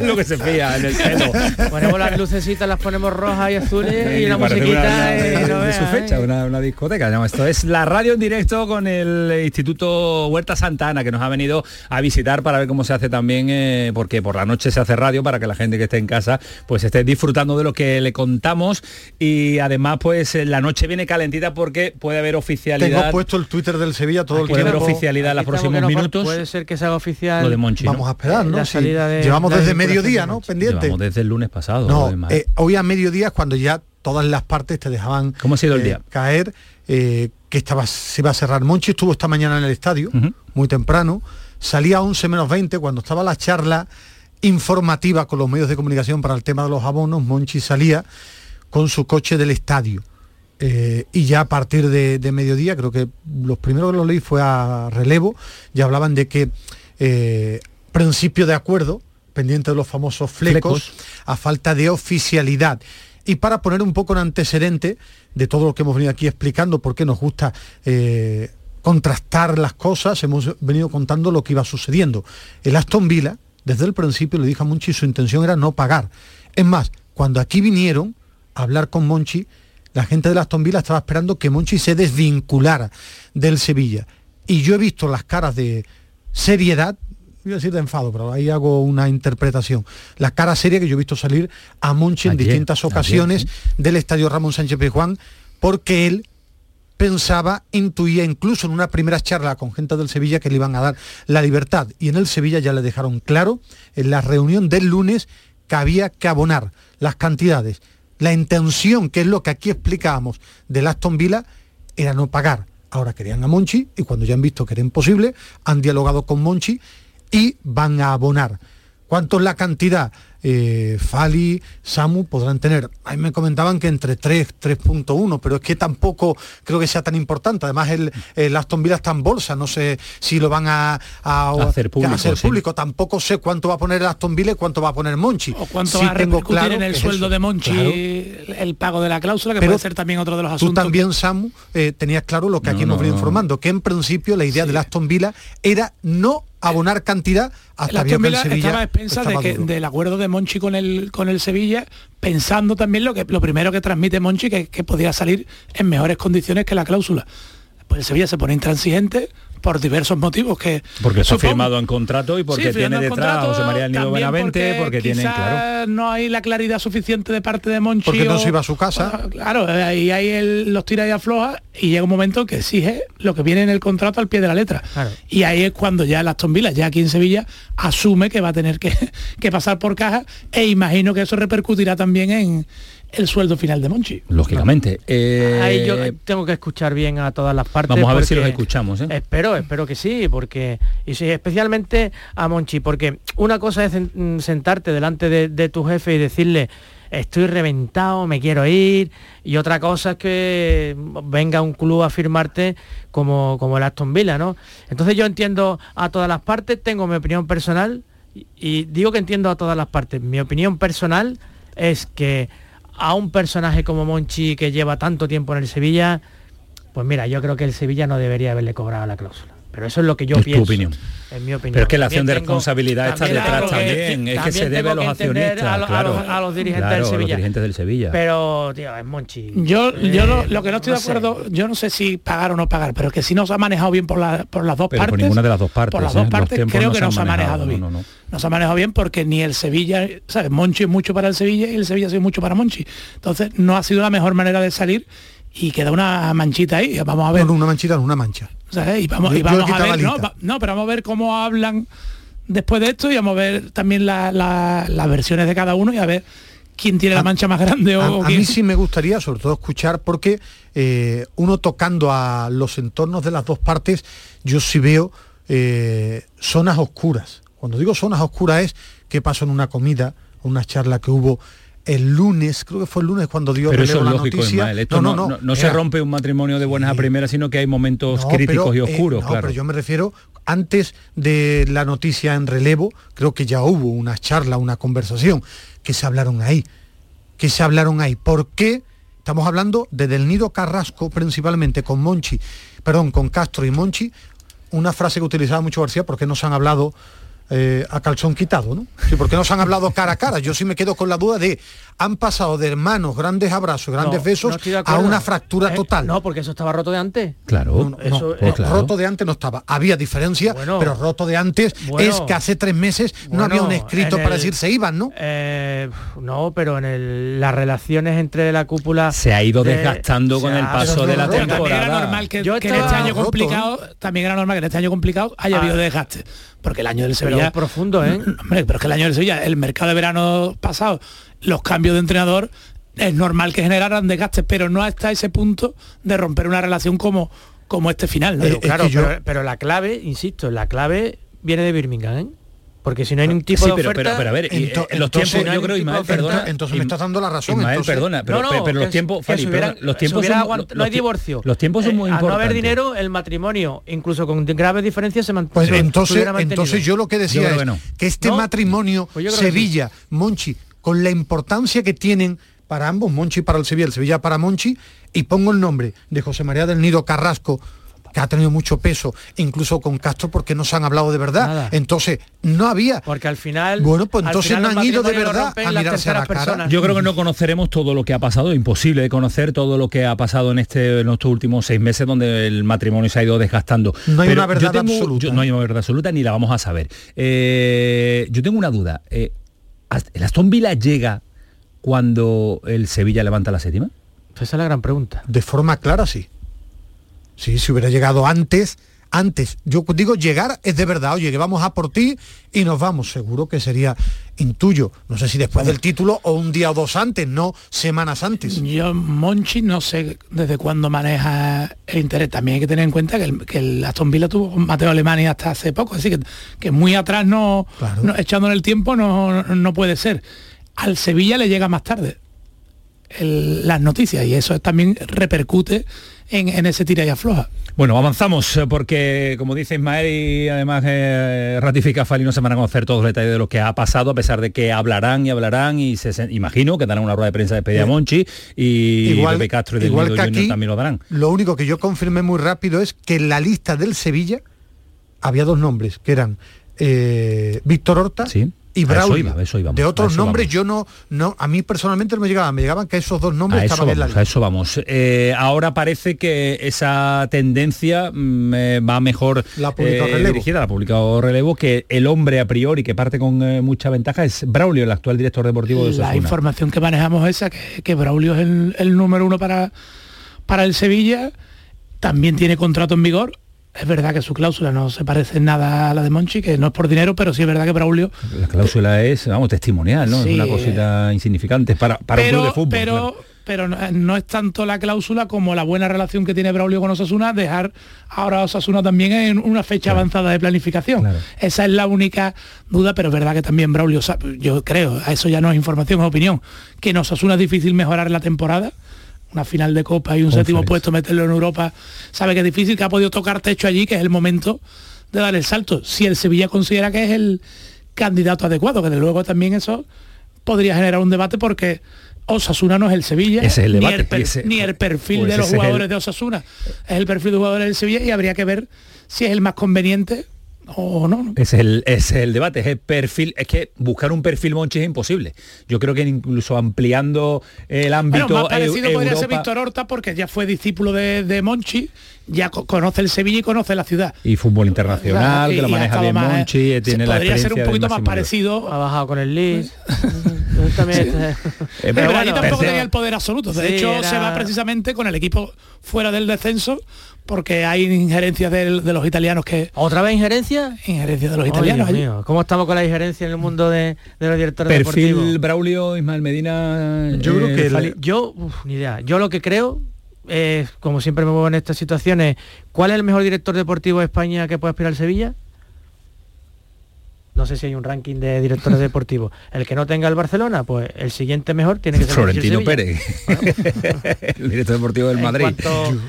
Lo que se fía en el pelo. Ponemos las lucecitas, las ponemos rojas y azules y la musiquita una- y de, no de su ¿eh? fecha, una, una discoteca. No, esto es la radio en directo con el Instituto Huerta Santana, que nos ha venido a visitar para ver cómo se hace también, eh, porque por la noche se hace radio para que la gente que esté en casa pues esté disfrutando de lo que le contamos y además pues eh, la noche viene calentita porque puede haber oficialidad. Tengo puesto el Twitter del Sevilla todo el Puede haber tiempo. oficialidad en los próximos minutos. Puede ser que se haga oficial. Lo de Monchi. Vamos a esperar, ¿no? La Sí. salida de- Llevamos la desde mediodía, de ¿no? Pendiente. Llevamos desde el lunes pasado. No, eh, hoy a mediodía es cuando ya todas las partes te dejaban ¿Cómo ha sido el eh, día? caer eh, que estaba, se iba a cerrar. Monchi estuvo esta mañana en el estadio, muy temprano, salía a 11 menos 20 cuando estaba la charla informativa con los medios de comunicación para el tema de los abonos, Monchi salía con su coche del estadio. Eh, y ya a partir de, de mediodía, creo que los primeros que lo leí fue a relevo, ya hablaban de que eh, principio de acuerdo, pendiente de los famosos flecos, Flecos. a falta de oficialidad. Y para poner un poco en antecedente de todo lo que hemos venido aquí explicando, porque nos gusta eh, contrastar las cosas, hemos venido contando lo que iba sucediendo. El Aston Villa, desde el principio, le dijo a Monchi, su intención era no pagar. Es más, cuando aquí vinieron a hablar con Monchi, la gente de Aston Villa estaba esperando que Monchi se desvinculara del Sevilla. Y yo he visto las caras de seriedad, iba a decir de enfado, pero ahí hago una interpretación. La cara seria que yo he visto salir a Monchi en distintas ayer, ocasiones sí. del estadio Ramón Sánchez Pizjuán, porque él pensaba, intuía incluso en una primera charla con gente del Sevilla que le iban a dar la libertad. Y en el Sevilla ya le dejaron claro en la reunión del lunes que había que abonar las cantidades. La intención, que es lo que aquí explicábamos del Aston Villa, era no pagar. Ahora querían a Monchi y cuando ya han visto que era imposible, han dialogado con Monchi y van a abonar. ¿Cuánto es la cantidad? Eh, Fali, Samu podrán tener. A mí me comentaban que entre 3, 3.1, pero es que tampoco creo que sea tan importante. Además, el, el Aston Villa está en bolsa, no sé si lo van a, a- Hacer público, a hacer sí. público. Tampoco sé cuánto va a poner el Aston Villa y cuánto va a poner Monchi. O cuánto Sí va a tengo claro en el sueldo eso. de Monchi Claro. el, pago de la cláusula, que Pero puede ser también otro de los Tú asuntos. también, Samu, eh, tenías claro lo que No, aquí hemos no, venido no. informando, que en principio la idea del Aston Villa era no abonar cantidad hasta que el Villa Sevilla estaba a expensas de que, del acuerdo de Monchi con el con el Sevilla, pensando también lo que lo primero que transmite Monchi que, que podía salir en mejores condiciones que la cláusula. pues el Sevilla se pone intransigente por diversos motivos que porque está firmado en contrato y porque tiene detrás a José María del Nido Benavente porque, tiene claro. no hay la claridad suficiente de parte de Monchi porque no se iba a su casa. Claro ahí hay el, los tira y afloja y llega un momento que exige lo que viene en el contrato al pie de la letra. Y ahí es cuando ya las tombilas ya aquí en Sevilla asume que va a tener que, que pasar por caja e imagino que eso repercutirá también en el sueldo final de Monchi. Lógicamente. Eh, Ahí yo tengo que escuchar bien a todas las partes. Vamos a ver si los escuchamos. ¿eh? Espero, espero que sí, porque y sí, especialmente a Monchi, porque una cosa es sentarte delante de, tu jefe y decirle estoy reventado, me quiero ir, y otra cosa es que venga un club a firmarte como, como el Aston Villa, ¿no? Entonces yo entiendo a todas las partes, tengo mi opinión personal, y digo que entiendo a todas las partes. Mi opinión personal es que a un personaje como Monchi que lleva tanto tiempo en el Sevilla, pues mira, yo creo que el Sevilla no debería haberle cobrado la cláusula. Pero eso es lo que yo pienso. Tu opinión. En mi opinión. Pero es que la acción de responsabilidad está detrás también. es que se debe a los accionistas. A, claro, a, los, dirigentes del Sevilla. los dirigentes del Sevilla. Pero, tío, es Monchi. Yo, yo lo, que no estoy de acuerdo, yo no sé si pagar o no pagar, pero que si no se ha manejado bien por, la, por las dos pero partes. Por ninguna de las dos partes. Por las dos ¿eh? partes creo que no se ha manejado, bien. No, no, se ha manejado bien porque ni el Sevilla, ¿sabes? Monchi es mucho para el Sevilla y el Sevilla ha sido mucho para Monchi. Entonces no ha sido la mejor manera de salir y queda una manchita ahí. Vamos a ver. No, una manchita, no una mancha. Y vamos, y vamos a ver, ¿no? pero vamos a ver cómo hablan después de esto y vamos a ver también las versiones de cada uno y a ver quién tiene la mancha más grande o, a, mí sí me gustaría sobre todo escuchar porque eh, uno tocando a los entornos de las dos partes yo sí veo eh, zonas oscuras cuando digo zonas oscuras es qué pasó en una comida una charla que hubo el lunes, creo que fue el lunes cuando dio pero eso la noticia. no, no, no, no, se rompe un matrimonio de buenas a primeras, sino que hay momentos críticos y eh, oscuros, claro. Pero yo me refiero antes de la noticia en relevo, creo que ya hubo una charla, una conversación que se hablaron ahí. Que se hablaron ahí. ¿Por qué? Estamos hablando de Del Nido Carrasco principalmente con Monchi, perdón, con Castro y Monchi, una frase que utilizaba mucho García porque no se han hablado eh, a calzón quitado, ¿no? Sí, porque no se han hablado cara a cara. Yo sí me quedo con la duda de, han pasado de hermanos, grandes abrazos, grandes besos, a una fractura eh, total. No, porque eso estaba roto de antes. Claro. eso, pues Roto de antes no estaba. Había diferencia, pero roto de antes es que hace tres meses no había un escrito para decir se iban, ¿no? Eh, no, pero en las relaciones entre la cúpula... Se ha ido desgastando con el paso de la temporada. También era normal que, en este año complicado, también era normal que en este año complicado haya habido desgaste porque el año del Sevilla pero profundo ¿eh? Hombre, pero es que el año del Sevilla el mercado de verano pasado los cambios de entrenador es normal que generaran desgastes pero no hasta ese punto de romper una relación como como este final eh, claro pero, la clave insisto la clave viene de Birmingham ¿eh? Porque si no hay ningún tipo de oferta... Pero, pero, a ver, eh, los tiempos, yo creo, Ismael, perdona... Entonces me estás dando la razón. Ismael, perdona, pero, pero los tiempos... los tiempos son, no hay divorcio. Los tiempos son eh, muy importantes. no haber dinero, el matrimonio, incluso con graves diferencias, se mantiene. Pues entonces, entonces yo lo que decía es que, este matrimonio pues Sevilla, Monchi, con la importancia que tienen para ambos, Monchi para el Sevilla, el Sevilla para Monchi, y pongo el nombre de José María del Nido Carrasco, que ha tenido mucho peso, incluso con Castro porque no se han hablado de verdad. Entonces, no había. Porque al final. Bueno, pues entonces no han ido de verdad a mirarse a la cara. Yo creo que no conoceremos todo lo que ha pasado, imposible de conocer todo lo que ha pasado en este en estos últimos seis meses donde el matrimonio se ha ido desgastando. No hay una verdad absoluta. no hay una verdad absoluta ni la vamos a saber. Eh, yo tengo una duda. Eh, ¿El Aston Villa llega cuando el Sevilla levanta la séptima? Esa es la gran pregunta. De forma clara, sí. Sí, si hubiera llegado antes, antes. Yo digo llegar es de verdad, oye, que vamos a por ti y nos vamos. Seguro que sería intuyo. No sé si después del título o un día o dos antes, no semanas antes. Yo, Monchi, no sé desde cuándo maneja el interés. También hay que tener en cuenta que el, que Aston Villa tuvo con Mateo Alemania hasta hace poco. Así que, que muy atrás no, echando en el tiempo no, no puede ser. Al Sevilla le llega más tarde las noticias y eso también repercute en, ese tira y afloja. Bueno, avanzamos eh, porque, como dice Ismael, y además eh, ratifica Fali, no se van a conocer todos los detalles de lo que ha pasado, a pesar de que hablarán y hablarán y se, imagino que darán una rueda de prensa de Pedia Monchi y igual, Pepe Castro y del igual que también lo darán. Lo único que yo confirmé muy rápido es que en la lista del Sevilla había dos nombres, que eran eh, Víctor Horta y Braulio. de otros nombres yo no, no, a mí personalmente no me llegaban, me llegaban que esos dos nombres estaban en la A eso vamos. Eh, ahora parece que esa tendencia mm, eh, va mejor la eh, dirigida, la publicado relevo, que el hombre a priori que parte con mucha ventaja es Braulio, el actual director deportivo de La información que manejamos es esa, que, Braulio es el, el número uno para, para el Sevilla, también tiene contrato en vigor, es verdad que su cláusula no se parece en nada a la de Monchi, que no es por dinero, pero sí es verdad que Braulio... La cláusula es, vamos, testimonial, ¿no? es una cosita insignificante para, para un club de fútbol. Pero, pero no, es tanto la cláusula como la buena relación que tiene Braulio con Osasuna, dejar ahora a Osasuna también en una fecha avanzada de planificación. Esa es la única duda, pero es verdad que también Braulio, yo creo, a eso ya no es información, es opinión, que en Osasuna es difícil mejorar la temporada una final de Copa y un séptimo puesto, meterlo en Europa, sabe que es difícil, que ha podido tocar techo allí, que es el momento de dar el salto. Si el Sevilla considera que es el candidato adecuado, que de luego también eso podría generar un debate porque Osasuna no es el Sevilla, ni, el perfil pues de los jugadores de Osasuna, es el perfil de jugadores del Sevilla y habría que ver si es el más conveniente o no, Es el, es el debate, es el perfil, es que buscar un perfil Monchi es imposible. Yo creo que incluso ampliando el ámbito. Bueno, más parecido podría ser Víctor Horta porque ya fue discípulo de, Monchi, ya conoce el Sevilla y conoce la ciudad. Y fútbol internacional, que lo maneja bien Monchi, eh, tiene Podría ser un poquito más parecido. Ha bajado con el Leeds. Eh, pero ahí tampoco tenía el poder absoluto. De hecho, se va precisamente con el equipo fuera del descenso porque hay injerencias de, los italianos que... ¿Otra vez injerencia? Injerencia de los italianos. ¿Cómo estamos con la injerencia en el mundo de, los directores Perfil Braulio, Ismael Medina... Yo creo que... Yo, ni idea. Yo lo que creo como siempre me muevo en estas situaciones, ¿cuál es el mejor director deportivo de España que puede aspirar al Sevilla? No sé si hay un ranking de directores deportivos. El que no tenga el Barcelona, pues el siguiente mejor tiene que ser Florentino Pérez, el director deportivo del Madrid.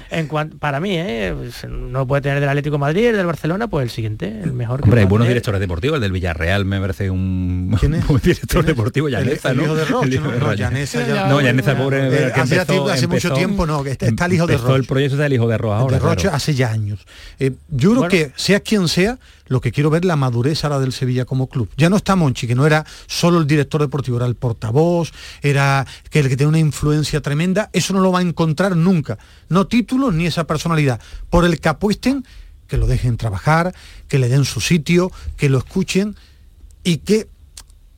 En cuanto, para mí, ¿eh? pues, no puede tener del Atlético Madrid, el del Barcelona, pues el siguiente, el mejor. Hombre, hay buenos directores deportivos, el del Villarreal me parece un, ¿Quién es? director deportivo, Llaneza, ¿no? de Roche, ¿no? No, Llaneza, ya, no, Llaneza, pobre. Eh, hace, hace mucho tiempo, no, que está, el hijo de Roche. el proyecto del hijo de Roche ahora. De Roche hace ya años. Eh, yo creo que, sea quien sea, lo que quiero ver la madurez ahora del Sevilla como club. Ya no está Monchi, que no era solo el director deportivo, era el portavoz, era que el que tiene una influencia tremenda, eso no lo va a encontrar nunca. No títulos ni esa personalidad. Por el que apuesten, que lo dejen trabajar, que le den su sitio, que lo escuchen y que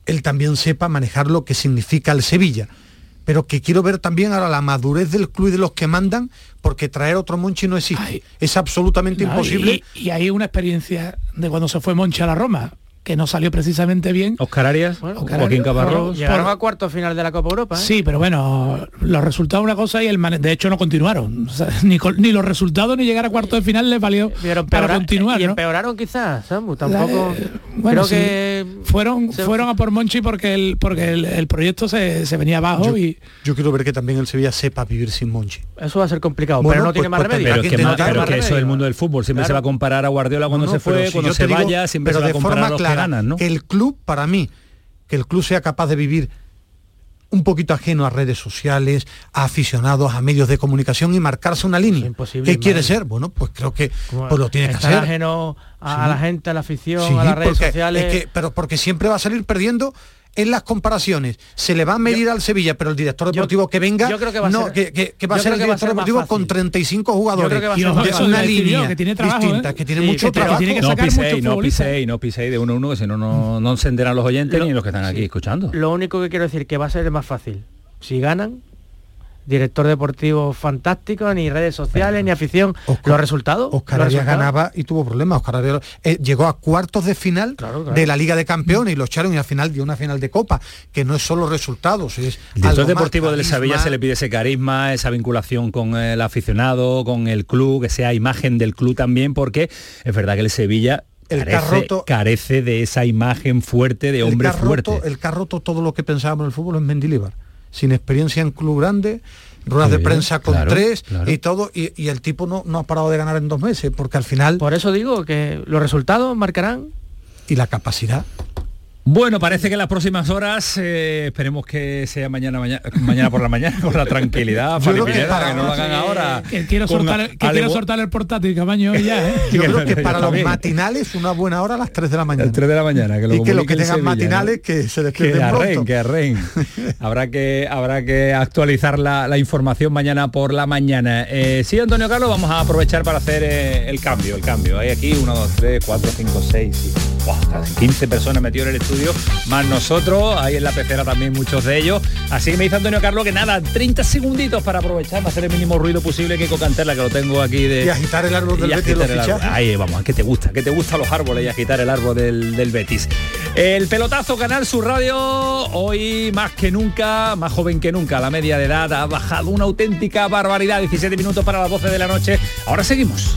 él también sepa manejar lo que significa el Sevilla pero que quiero ver también ahora la madurez del club y de los que mandan, porque traer otro Monchi no existe. es absolutamente imposible. Y, y, hay una experiencia de cuando se fue Monchi a la Roma que no salió precisamente bien. Oscar Arias, Joaquín Caparrós. Llegaron a cuarto final de la Copa Europa. ¿eh? Sí, pero bueno, los resultados una cosa y el de hecho no continuaron. ni, los resultados ni llegar a cuarto de final les valió para continuar. Y empeoraron quizás, Samu, tampoco. bueno, que fueron, fueron a por Monchi porque el, porque el, proyecto se, venía abajo y. Yo quiero ver que también el Sevilla sepa vivir sin Monchi. Eso va a ser complicado, pero no tiene pues, más pues, remedio. Pero, es que, eso es el mundo del fútbol. Siempre se va a comparar a Guardiola cuando se fue, cuando se vaya, siempre se va a comparar que el club, para mí, que el club sea capaz de vivir un poquito ajeno a redes sociales, a aficionados, a medios de comunicación y marcarse una línea. ¿Qué quiere ser? Bueno, pues creo que pues lo tiene que hacer. ajeno a la gente, a la afición, a las redes sociales. pero porque siempre va a salir perdiendo en las comparaciones se le va a medir al Sevilla, pero el director deportivo que venga, yo creo que va a no, ser, que, va a ser el director deportivo con 35 jugadores. es una línea que tiene distinta, ¿eh? que tiene mucho trabajo. Que no piséis, no piséis, no piséis de uno a uno, que si no, no, no encenderán los oyentes ni los que están aquí escuchando. Lo único que quiero decir que va a ser más fácil. Si ganan, director deportivo fantástico, ni redes sociales, ni afición. los resultados. Oscar Arias ganaba y tuvo problemas. Oscar Arias eh, llegó a cuartos de final de la Liga de Campeones y lo echaron y al final dio una final de Copa, que no es solo resultados. Es el director deportivo del Sevilla se le pide ese carisma, esa vinculación con el aficionado, con el club, que sea imagen del club también, porque es verdad que el Sevilla el carece, carece de esa imagen fuerte de hombre fuerte. El carroto, todo lo que pensábamos en el fútbol es Mendilibar sin experiencia en club grande, ruedas de prensa con tres y todo, y, el tipo no, no ha parado de ganar en dos meses, porque al final... Por eso digo que los resultados marcarán... Y la capacidad. Bueno, parece que en las próximas horas, eh, esperemos que sea mañana, mañana, mañana por la mañana, con la tranquilidad, que, no lo hagan ahora. Que quiero, soltar, que quiero soltar el portátil, Camaño, ya, ¿eh? Yo creo que para los matinales una buena hora a las 3 de la mañana. 3 de la mañana, que lo y que los que tengan matinales que se despierten que arren, que arren. habrá que habrá que actualizar la, información mañana por la mañana. Eh, sí, Antonio Carlos, vamos a aprovechar para hacer eh, el cambio, el cambio. Hay aquí 1, 2, 3, 4, 5, 6, 15 personas metidas en el estudio más nosotros, ahí en la pecera también muchos de ellos. Así que me dice Antonio Carlos que nada, 30 segunditos para aprovechar, para hacer el mínimo ruido posible que Cantela, que lo tengo aquí de... Y agitar el árbol del Betis. Ahí vamos, que te gusta, que te gustan los árboles y agitar el árbol del, del Betis. El pelotazo Canal Sur Radio, hoy más que nunca, más joven que nunca, la media de edad ha bajado una auténtica barbaridad, 17 minutos para las 12 de la noche. Ahora seguimos.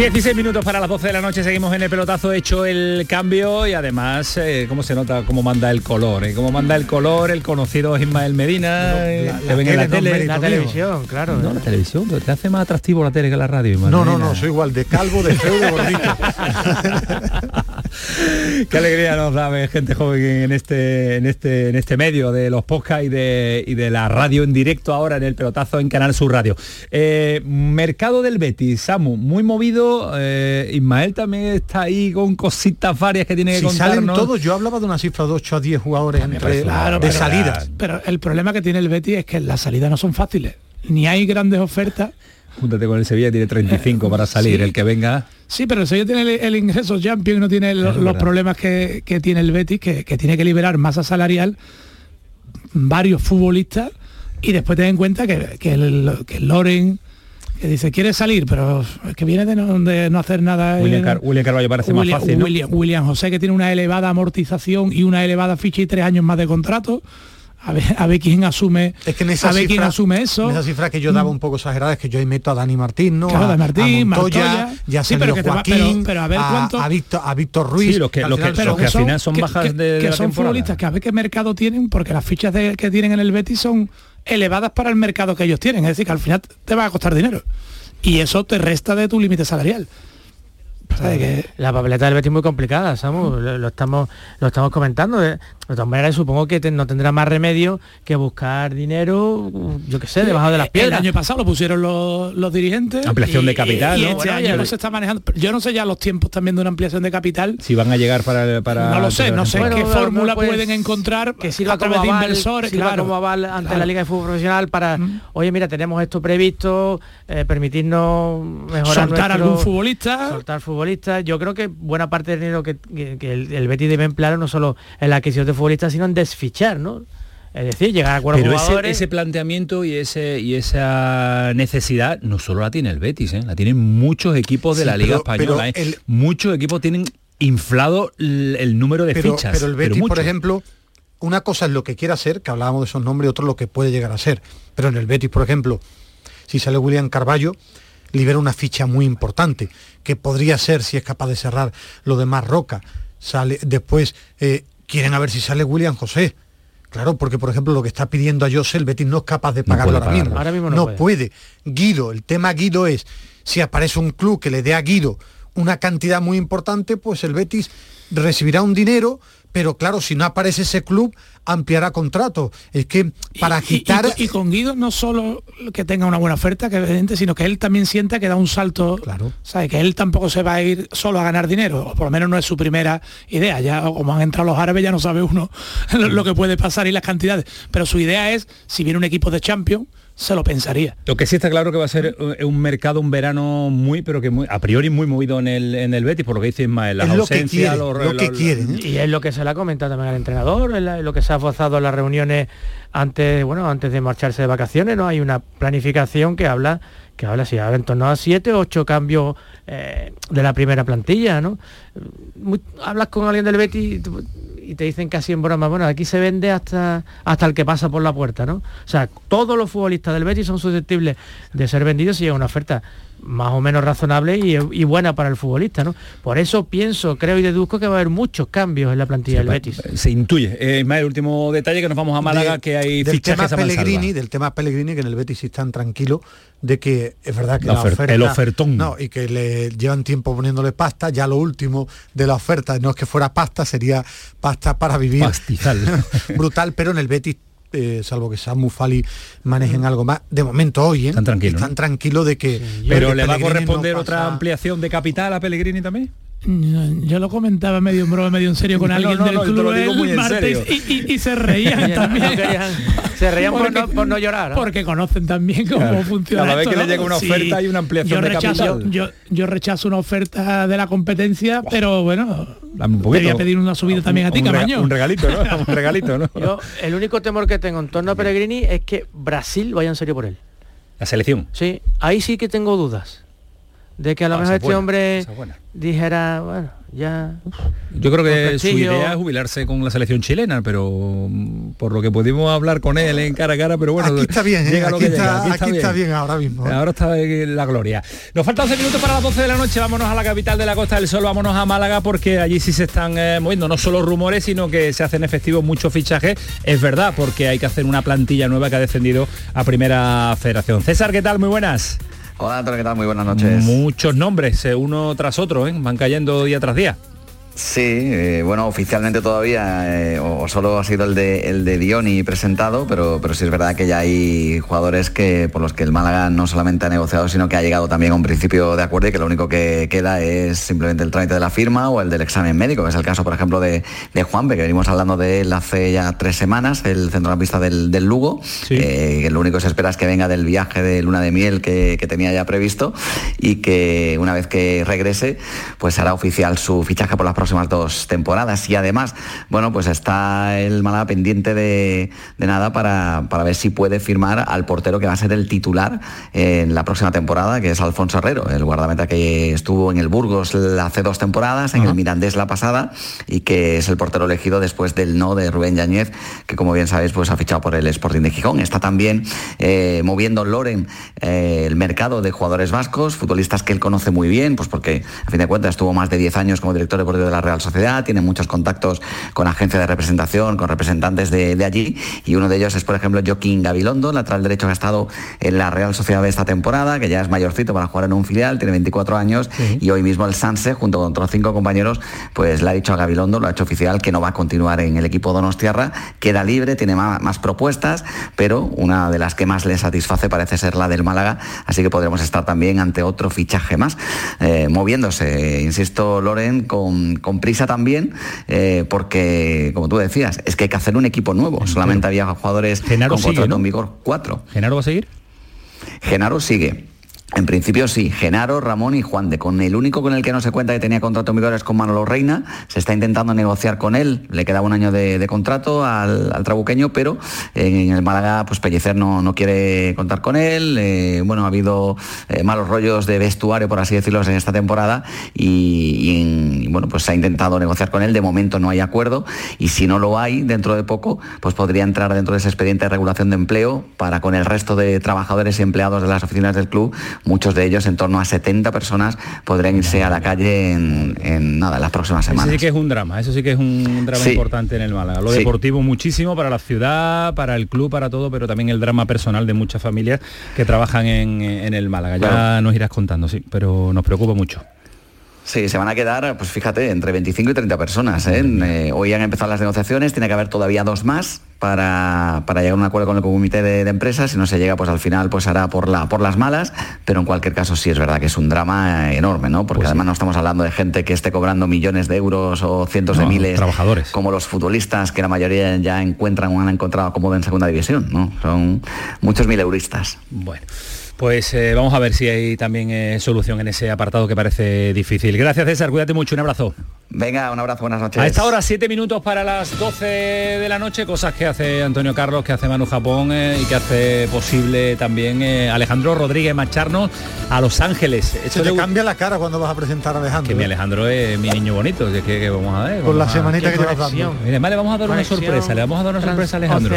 16 minutos para las 12 de la noche, seguimos en el pelotazo hecho el cambio y además, eh, ¿cómo se nota cómo manda el color? Eh? ¿Cómo manda el color el conocido Ismael Medina? Eh, la, ven en la tele, la televisión, claro. No, la televisión, te hace más atractivo la tele que la radio. no, no, no, soy igual de calvo, de feo, de gordito. Qué alegría nos da ver gente joven en este, en este, en este medio de los podcasts y de, y de la radio en directo ahora en el pelotazo en Canal Sur Radio. mercado del Betis, Samu, muy movido eh, Ismael también está ahí con cositas varias que tiene que si salen todos, yo hablaba de una cifra de 8 a 10 jugadores entre, de salidas. Pero el problema que tiene el Betis es que las salidas no son fáciles. Ni hay grandes ofertas. Júntate con el Sevilla, tiene 35 para salir. El que venga... Sí, pero el Sevilla tiene el, ingreso champion y no tiene los problemas que, tiene el Betis, que, tiene que liberar masa salarial varios futbolistas y después ten en cuenta que, que el, que Loren que dice, quiere salir, pero es que viene de no, hacer nada. William, Carvalho parece más fácil, William, José, que tiene una elevada amortización y una elevada ficha y tres años más de contrato. A ver, a ver quién asume es que en esa a ver quién asume eso. esa cifra que yo daba un poco exagerada es que yo ahí meto a Dani Martín no a, Martín, Montoya, ya sí, pero, que Joaquín, pero, a ver cuánto a, Víctor, a Víctor Ruiz los que, que, al final son bajas de, que son futbolistas que a ver qué mercado tienen porque las fichas que tienen en el Betis son elevadas para el mercado que ellos tienen. Es decir que al final te va a costar dinero. Y eso te resta de tu límite salarial. La papeleta del Betis es muy complicada, Samu, lo, estamos, lo estamos comentando. ¿eh? De todas maneras, supongo que no tendrá más remedio que buscar dinero, yo qué sé, debajo de las piedras. El año pasado lo pusieron los, dirigentes. Ampliación de capital, ¿no? Este no se está manejando. Yo no sé ya los tiempos también de una ampliación de capital. Si van a llegar para... para no lo sé, no sé qué fórmula pueden encontrar que sirva a través de inversores. claro, como aval ante la Liga de Fútbol Profesional para, mm. oye, mira, tenemos esto previsto, eh, permitirnos mejorar Soltar algún futbolista. Soltar futbolistas. Yo creo que buena parte del dinero que, el, el, Betis debe emplear no solo en la adquisición de futbolistas, sino en desfichar, ¿no? Es decir, llegar a acuerdos Pero ese, ese, planteamiento y ese y esa necesidad no solo la tiene el Betis, ¿eh? la tienen muchos equipos de la Liga Española. ¿eh? Muchos equipos tienen inflado el, número de fichas. Pero el Betis, por ejemplo, una cosa es lo que quiera hacer, que hablábamos de esos nombres, y otro lo que puede llegar a ser. Pero en el Betis, por ejemplo, si sale William Carballo, libera una ficha muy importante, que podría ser, si es capaz de cerrar lo de Más Roca. Sale, después eh, quieren a ver si sale William José. Claro, porque por ejemplo lo que está pidiendo a José el Betis no es capaz de pagarlo ahora, mismo. ahora, mismo. no, puede. Guido, el tema Guido es, si aparece un club que le dé a Guido una cantidad muy importante, pues el Betis recibirá un dinero, pero claro, si no aparece ese club, ampliará contrato. Es que para quitar... Y, con Guido no solo que tenga una buena oferta, que evidente, sino que él también sienta que da un salto, claro. ¿sabe? Que él tampoco se va a ir solo a ganar dinero, o por lo menos no es su primera idea. Ya como han entrado los árabes ya no sabe uno lo que puede pasar y las cantidades. Pero su idea es, si viene un equipo de Champions, se lo pensaría. Lo que sí está claro que va a ser un mercado, un verano muy, pero que muy, a priori muy movido en el, en el Betis, por lo que dice Ismael, la ausencia, lo que quieren. ¿eh? Y es lo que se le ha comentado también al entrenador, es lo que se ha forzado en las reuniones antes, bueno, antes de marcharse de vacaciones, ¿no? Hay una planificación que habla que habla si en torno a siete o ocho cambios eh, de la primera plantilla, ¿no? hablas con alguien del Betis y te dicen casi en broma, bueno, aquí se vende hasta, hasta el que pasa por la puerta, ¿no? O sea, todos los futbolistas del Betis son susceptibles de ser vendidos si llega una oferta más o menos razonable y, buena para el futbolista, ¿no? Por eso pienso, creo y deduzco que va a haber muchos cambios en la plantilla del Betis. Se intuye. Eh, el último detalle que nos vamos a Málaga, que hay del tema Pellegrini, del tema Pellegrini, que en el Betis están tranquilos de que es verdad que la, oferta, el ofertón no y que le llevan tiempo poniéndole pasta ya lo último de la oferta no es que fuera pasta sería pasta para vivir Pastizal. brutal pero en el Betis eh, salvo que Samu Fali manejen algo más, de momento hoy, ¿eh? están tranquilos, están tranquilos de que... pero le va a corresponder otra ampliación de capital a Pellegrini también. Yo lo comentaba medio en broma, medio en serio con alguien del club el martes y, se reían también. se reían por, no, llorar. Porque conocen también cómo funciona. Cada vez que le llega una oferta y una ampliación yo de capital. Yo, yo, rechazo una oferta de la competencia, pero bueno, un voy a pedir una subida también a ti, un, Un regalito, ¿no? un regalito, ¿no? Yo, el único temor que tengo en torno a Pellegrini es que Brasil vaya en serio por él. La selección. Sí, ahí sí que tengo dudas de que a lo ah, mejor este hombre dijera, bueno, ya... Yo creo que su idea es jubilarse con la selección chilena, pero mm, por lo que pudimos hablar con él en cara a cara, pero bueno, aquí está bien, ¿eh? aquí, está, bien. ahora mismo. ¿eh? Ahora está la gloria. Nos faltan 11 minutos para las 12 de la noche, vámonos a la capital de la Costa del Sol, vámonos a Málaga porque allí sí se están eh, moviendo no solo rumores, sino que se hacen efectivos muchos fichajes. Es verdad, porque hay que hacer una plantilla nueva que ha descendido a Primera Federación. César, ¿qué tal? Muy buenas. Hola ¿qué tal? Muy buenas noches. Muchos nombres, eh, uno tras otro, ¿eh? van cayendo día tras día. Sí, eh, bueno, oficialmente todavía, eh, o solo ha sido el de, el de Dioni presentado, pero, pero sí es verdad que ya hay jugadores que por los que el Málaga no solamente ha negociado, sino que ha llegado también a un principio de acuerdo y que lo único que queda es simplemente el trámite de la firma o el del examen médico, que es el caso, por ejemplo, de, de Juanpe, que venimos hablando de él hace ya tres semanas, el centrocampista del, del Lugo, eh, que lo único que se espera es que venga del viaje de luna de miel que, que tenía ya previsto y que una vez que regrese, pues hará oficial su fichaje por las próximas dos temporadas. Y además, bueno, pues está el Málaga pendiente de, nada para, ver si puede firmar al portero que va a ser el titular en la próxima temporada, que es Alfonso Herrero, el guardameta que estuvo en el Burgos hace dos temporadas, en el Mirandés la pasada, y que es el portero elegido después del no de Rubén Yañez, que como bien sabéis, pues ha fichado por el Sporting de Gijón. Está también eh, moviendo Loren eh, el mercado de jugadores vascos, futbolistas que él conoce muy bien, pues porque a fin de cuentas estuvo más de 10 años como director deportivo de la Real Sociedad, tiene muchos contactos con agencias de representación, con representantes de, allí, y uno de ellos es, por ejemplo, Joaquín Gabilondo, lateral derecho que ha estado en la Real Sociedad de esta temporada, que ya es mayorcito para jugar en un filial, tiene 24 años, y hoy mismo el Sanse, junto con otros cinco compañeros, pues le ha dicho a Gabilondo, lo ha hecho oficial, que no va a continuar en el equipo Donostiarra, queda libre, tiene más, propuestas, pero una de las que más le satisface parece ser la del Málaga, así que podremos estar también ante otro fichaje más, eh, moviéndose, insisto, Loren, con, con prisa también, eh, porque, como tú decías, es que hay que hacer un equipo nuevo. Solamente había jugadores Genaro con contrato en vigor cuatro. ¿Genaro va a seguir? Genaro sigue. En principio sí, Genaro, Ramón y Juan de. Con el único con el que no se cuenta que tenía contrato en es con Manolo Reina. Se está intentando negociar con él. Le queda un año de, contrato al, trabuqueño, pero en el Málaga, pues Pellecer no, no quiere contar con él. Eh, bueno, ha habido eh, malos rollos de vestuario, por así decirlo, en esta temporada. Y, bueno, pues se ha intentado negociar con él. De momento no hay acuerdo. Y si no lo hay, dentro de poco, pues podría entrar dentro de ese expediente de regulación de empleo para con el resto de trabajadores y empleados de las oficinas del club muchos de ellos, en torno a 70 personas, podrían irse a la calle en, nada, las próximas semanas. Eso sí que es un drama, eso sí que es un drama importante en el Málaga. Lo deportivo muchísimo para la ciudad, para el club, para todo, pero también el drama personal de muchas familias que trabajan en, el Málaga. Ya nos irás contando, sí, pero nos preocupa mucho. Sí, se van a quedar, pues fíjate, entre 25 y 30 personas. ¿eh? Eh, hoy han empezado las negociaciones, tiene que haber todavía dos más para, llegar a un acuerdo con el comité de, empresas. Si no se llega, pues al final pues hará por, la, por las malas. Pero en cualquier caso sí es verdad que es un drama enorme, ¿no? Porque pues además no estamos hablando de gente que esté cobrando millones de euros o cientos de miles. Trabajadores. Como los futbolistas, que la mayoría ya encuentran o han encontrado cómodo en segunda división, ¿no? Son muchos mil euristas. Bueno. Pues eh, vamos a ver si hay también eh, solución en ese apartado que parece difícil. Gracias César, cuídate mucho, un abrazo. Venga, un abrazo, buenas noches. A esta hora, siete minutos para las 12 de la noche, cosas que hace Antonio Carlos, que hace Manu Japón eh, y que hace posible también Alejandro Rodríguez marcharnos a Los Ángeles. Se te cambia la cara cuando vas a presentar a Alejandro. Que mi Alejandro es mi niño bonito, que, vamos a ver. Con la semanita que llevas dando. Mire, le vamos a dar una sorpresa, le vamos a dar una sorpresa a Alejandro.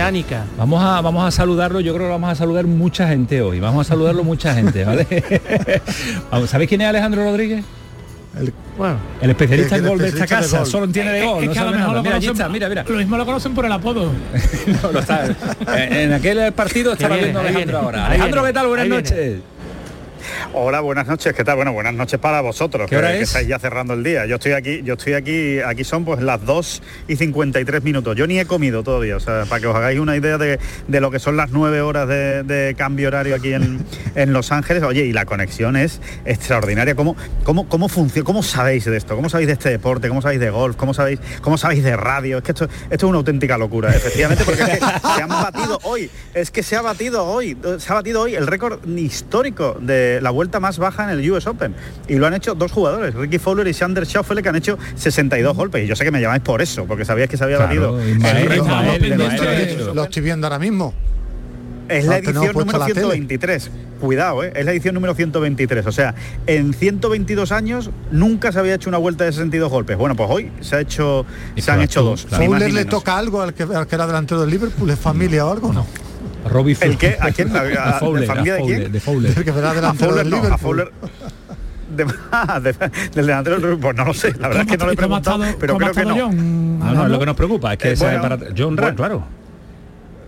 Vamos a, vamos a saludarlo, yo creo que vamos a saludar mucha gente hoy, vamos a saludarlo mucha gente, ¿Sabéis quién es Alejandro Rodríguez? El, bueno, el especialista en gol de esta casa, solo entiende de gol. no sabe nada. Mira, está, mira, mira. Lo mismo lo conocen por el apodo. no, lo está. En aquel partido estaba viendo Alejandro ahora. Alejandro, ¿qué tal? Buenas noches. Hola, buenas noches. ¿Qué tal? Bueno, buenas noches para vosotros, ¿Qué hora que, es? estáis ya cerrando el día. Yo estoy aquí, yo estoy aquí, aquí son pues las 2 y 53 minutos. Yo ni he comido todavía, o sea, para que os hagáis una idea de, lo que son las 9 horas de, cambio horario aquí en, Los Ángeles. Oye, y la conexión es extraordinaria. ¿Cómo, cómo, cómo funciona? ¿Cómo sabéis de esto? ¿Cómo sabéis de este deporte? ¿Cómo sabéis de golf? ¿Cómo sabéis, cómo sabéis de radio? Es que esto, esto es una auténtica locura, efectivamente, porque se han batido hoy. Es que se ha batido hoy, se ha batido hoy el récord histórico de la vuelta más baja en el US Open. Y lo han hecho dos jugadores, Ricky Fowler y Sander Schauffele, que han hecho 62 golpes. Y yo sé que me llamáis por eso, porque sabíais que se había batido. lo estoy viendo ahora mismo. Es la edición número 123. Cuidado, ¿eh? es la edición número 123. O sea, en 122 años nunca se había hecho una vuelta de 62 golpes. Bueno, pues hoy se ha hecho, se han hecho dos. Fowler le toca algo al que, era delantero del Liverpool, es familia o algo, ¿no? Robbie ¿El qué? ¿A quién? ¿A, Fowler, familia de quién? De Fowler. El que será delantero del Liverpool. A Fowler. De, de, del delantero del pues no lo sé, la verdad es que no le he preguntado, pero creo que no. John, no, no, es lo que nos preocupa, es que eh, bueno, para John bueno, claro.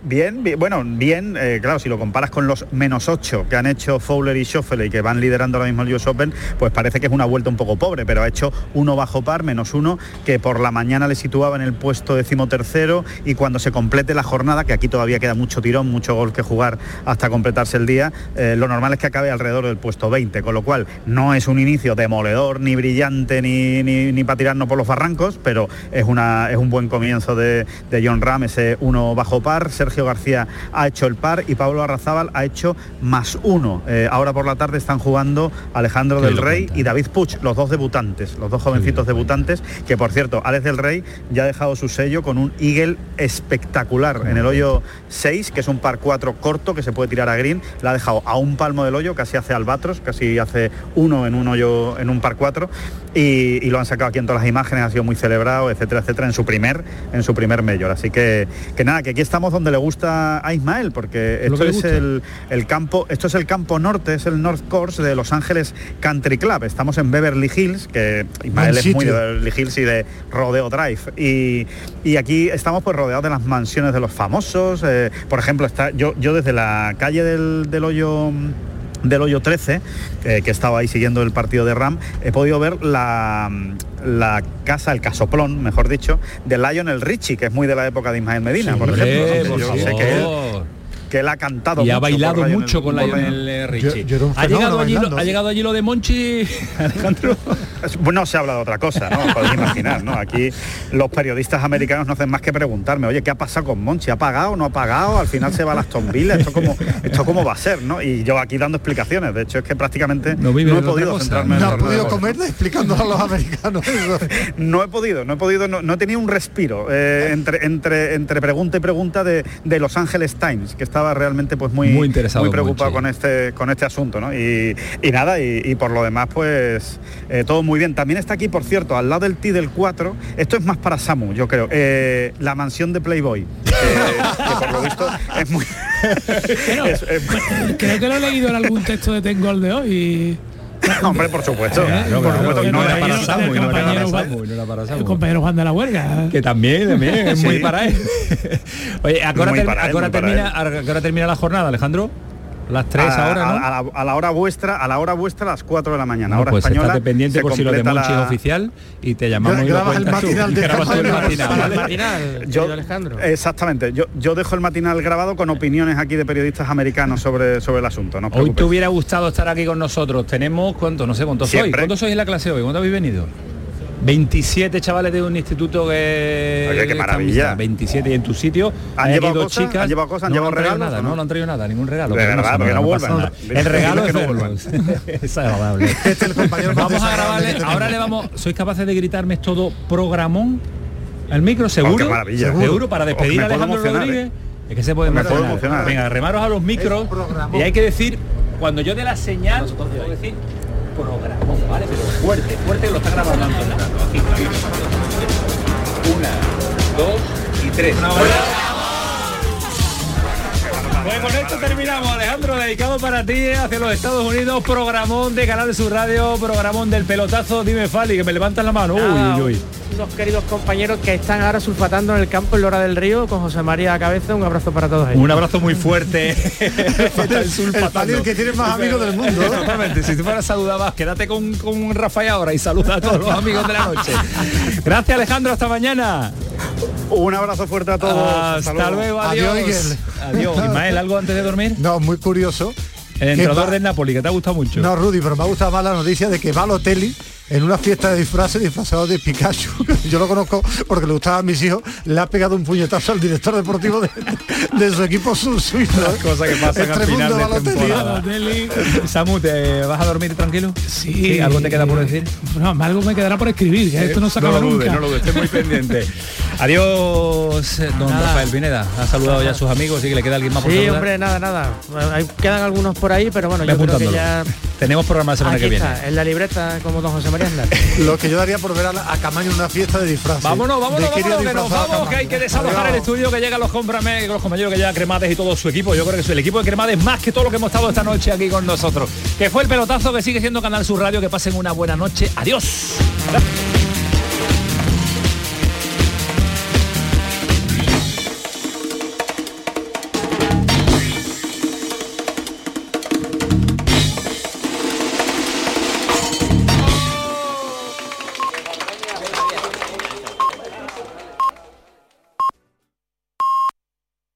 Bien, bueno, bien, eh, claro, si lo comparas con los menos 8 que han hecho Fowler y Schoffele y que van liderando ahora mismo el US Open, pues parece que es una vuelta un poco pobre, pero ha hecho uno bajo par, menos uno, que por la mañana le situaba en el puesto decimotercero y cuando se complete la jornada, que aquí todavía queda mucho tirón, mucho gol que jugar hasta completarse el día, eh, lo normal es que acabe alrededor del puesto 20, con lo cual no es un inicio demoledor, ni brillante, ni, ni, para tirarnos por los barrancos, pero es, una, es un buen comienzo de, de John Ram, ese uno bajo par, Sergio García ha hecho el par y Pablo Arrazábal ha hecho más uno. Eh, ahora por la tarde están jugando Alejandro del Rey y David Puch, los dos debutantes, los dos jovencitos debutantes, que por cierto, Alex del Rey ya ha dejado su sello con un Eagle espectacular en el hoyo 6, que es un par 4 corto que se puede tirar a green, la ha dejado a un palmo del hoyo, casi hace albatros, casi hace uno en un hoyo, en un par 4, y, lo han sacado aquí en todas las imágenes, ha sido muy celebrado, etcétera, etcétera, en su primer, en su primer mayor. Así que, que nada, que aquí estamos donde le gusta a Ismael, porque esto es el, campo, esto es el campo norte, es el North Course de Los Ángeles Country Club. Estamos en Beverly Hills, que Ismael es muy de Beverly Hills y de Rodeo Drive. Y, aquí estamos pues rodeados de las mansiones de los famosos. Eh, por ejemplo, está, yo, yo desde la calle del, del hoyo del hoyo 13, eh, que estaba ahí siguiendo el partido de Ram, he podido ver la, la casa, el casoplón, mejor dicho, de Lionel Richie, que es muy de la época de Ismael Medina, por ejemplo. yo sé que él, que él ha cantado y ha bailado mucho con Lionel Richie. ¿Ha, llegado allí lo, ¿Ha llegado allí lo de Monchi, Alejandro? Bueno, se habla de otra cosa, ¿no? Podéis imaginar, ¿no? Aquí los periodistas americanos no hacen más que preguntarme, oye, ¿qué ha pasado con Monchi? ¿Ha pagado? ¿No ha pagado? Al final se va a las tombilas, ¿esto cómo, esto cómo va a ser? ¿no? Y yo aquí dando explicaciones, de hecho es que prácticamente no, he podido centrarme no en podido comer explicando a los americanos. no he podido, no he podido, no, he tenido un respiro eh, entre, entre, entre pregunta y pregunta de, de Los Angeles Times, que estaba realmente pues muy, muy, interesado, muy preocupado con este, con este asunto, ¿no? Y, nada, y, por lo demás, pues eh, todo muy bien. También está aquí, por cierto, al lado del T del 4, esto es más para Samu, yo creo, eh, la mansión de Playboy, eh, que por lo visto es muy... creo que lo he leído en algún texto de Tengol de hoy. Hombre, por supuesto. no El compañero Juan de la Huerga. Que también, también es muy para él. Oye, ¿a qué hora, termina, termina la jornada, Alejandro? Las 3 ahora, ¿no? A la, hora vuestra, a la hora vuestra, a las 4 de la mañana. ahora pues española. Estate pendiente por si lo de Monchi es oficial y te llamamos y lo el matinal tú. el matinal, yo, Alejandro. Exactamente. Yo, yo dejo el matinal grabado con opiniones aquí de periodistas americanos sobre, sobre el asunto. No hoy te hubiera gustado estar aquí con nosotros. Tenemos, ¿cuánto? No sé cuántos sois. ¿Cuántos sois en la clase hoy? ¿Cuánto habéis venido? 27 chavales de un instituto que... Oye, qué maravilla. 27 y en tu sitio han llevado cosas, chicas, han llevado cosas, han no llevado regalos. Nada, no? no han traído nada, ningún regalo. De verdad, porque no, vuelvan. El regalo es verlos. es agradable. Este el compañero vamos a grabarle, ahora le vamos, ¿sois capaces de gritarme todo programón? ¿El micro seguro? Oh, maravilla. ¿Seguro? Para despedir a Alejandro Rodríguez. ¿eh? Es que se puede emocionar. Venga, remaros a los micros y hay que decir, cuando yo dé la señal, puedo decir programón, ¿vale? Pero fuerte, fuerte lo está grabando Aquí, Una, dos y tres. Pues con esto terminamos, Alejandro, dedicado para ti hacia los Estados Unidos, programón de Canal de su Radio, programón del pelotazo, dime Fali, que me levantas la mano. uy, uy unos queridos compañeros que están ahora sulfatando en el campo en Lora del Río con José María Cabeza. Un abrazo para todos ellos. Un abrazo muy fuerte. el, que tiene más amigos del mundo. Exactamente. Si tú fueras saludabas, quédate con, con Rafael ahora y saluda a todos los amigos de la noche. Gracias Alejandro, hasta mañana. Un abrazo fuerte a todos. Hasta, luego, adiós. Adiós, adiós. Ismael, ¿algo antes de dormir? No, muy curioso. El entrenador del Napoli, que te ha gustado mucho. No, Rudy, pero me ha gustado más la noticia de que va Balotelli en una fiesta de disfraces disfrazado de Pikachu. Yo lo conozco porque le gustaba a mis hijos. Le ha pegado un puñetazo al director deportivo de, su equipo suizo. Las cosas que pasan al final de temporada. Samu, ¿te vas a dormir tranquilo? Sí. ¿Algo te queda por decir? No, algo me quedará por escribir. esto no se acaba no lo dude, No lo dudes, estoy muy pendiente. Adiós, don Rafael Pineda. Ha saludado ya a sus amigos y que le queda alguien más por Sí, hombre, nada, nada. quedan algunos por ahí, pero bueno, yo creo que ya... Tenemos programa la semana que viene. en la libreta, como don José María Lo que yo daría por ver a, Camaño en una fiesta de disfraz. Vámonos, vámonos, vámonos, que nos vamos, que hay que desalojar el estudio, que llegan los comprames, los compañeros que llega Cremades y todo su equipo. Yo creo que el equipo de Cremades más que todo lo que hemos estado esta noche aquí con nosotros. Que fue el pelotazo que sigue siendo Canal Sur Radio. Que pasen una buena noche. Adiós.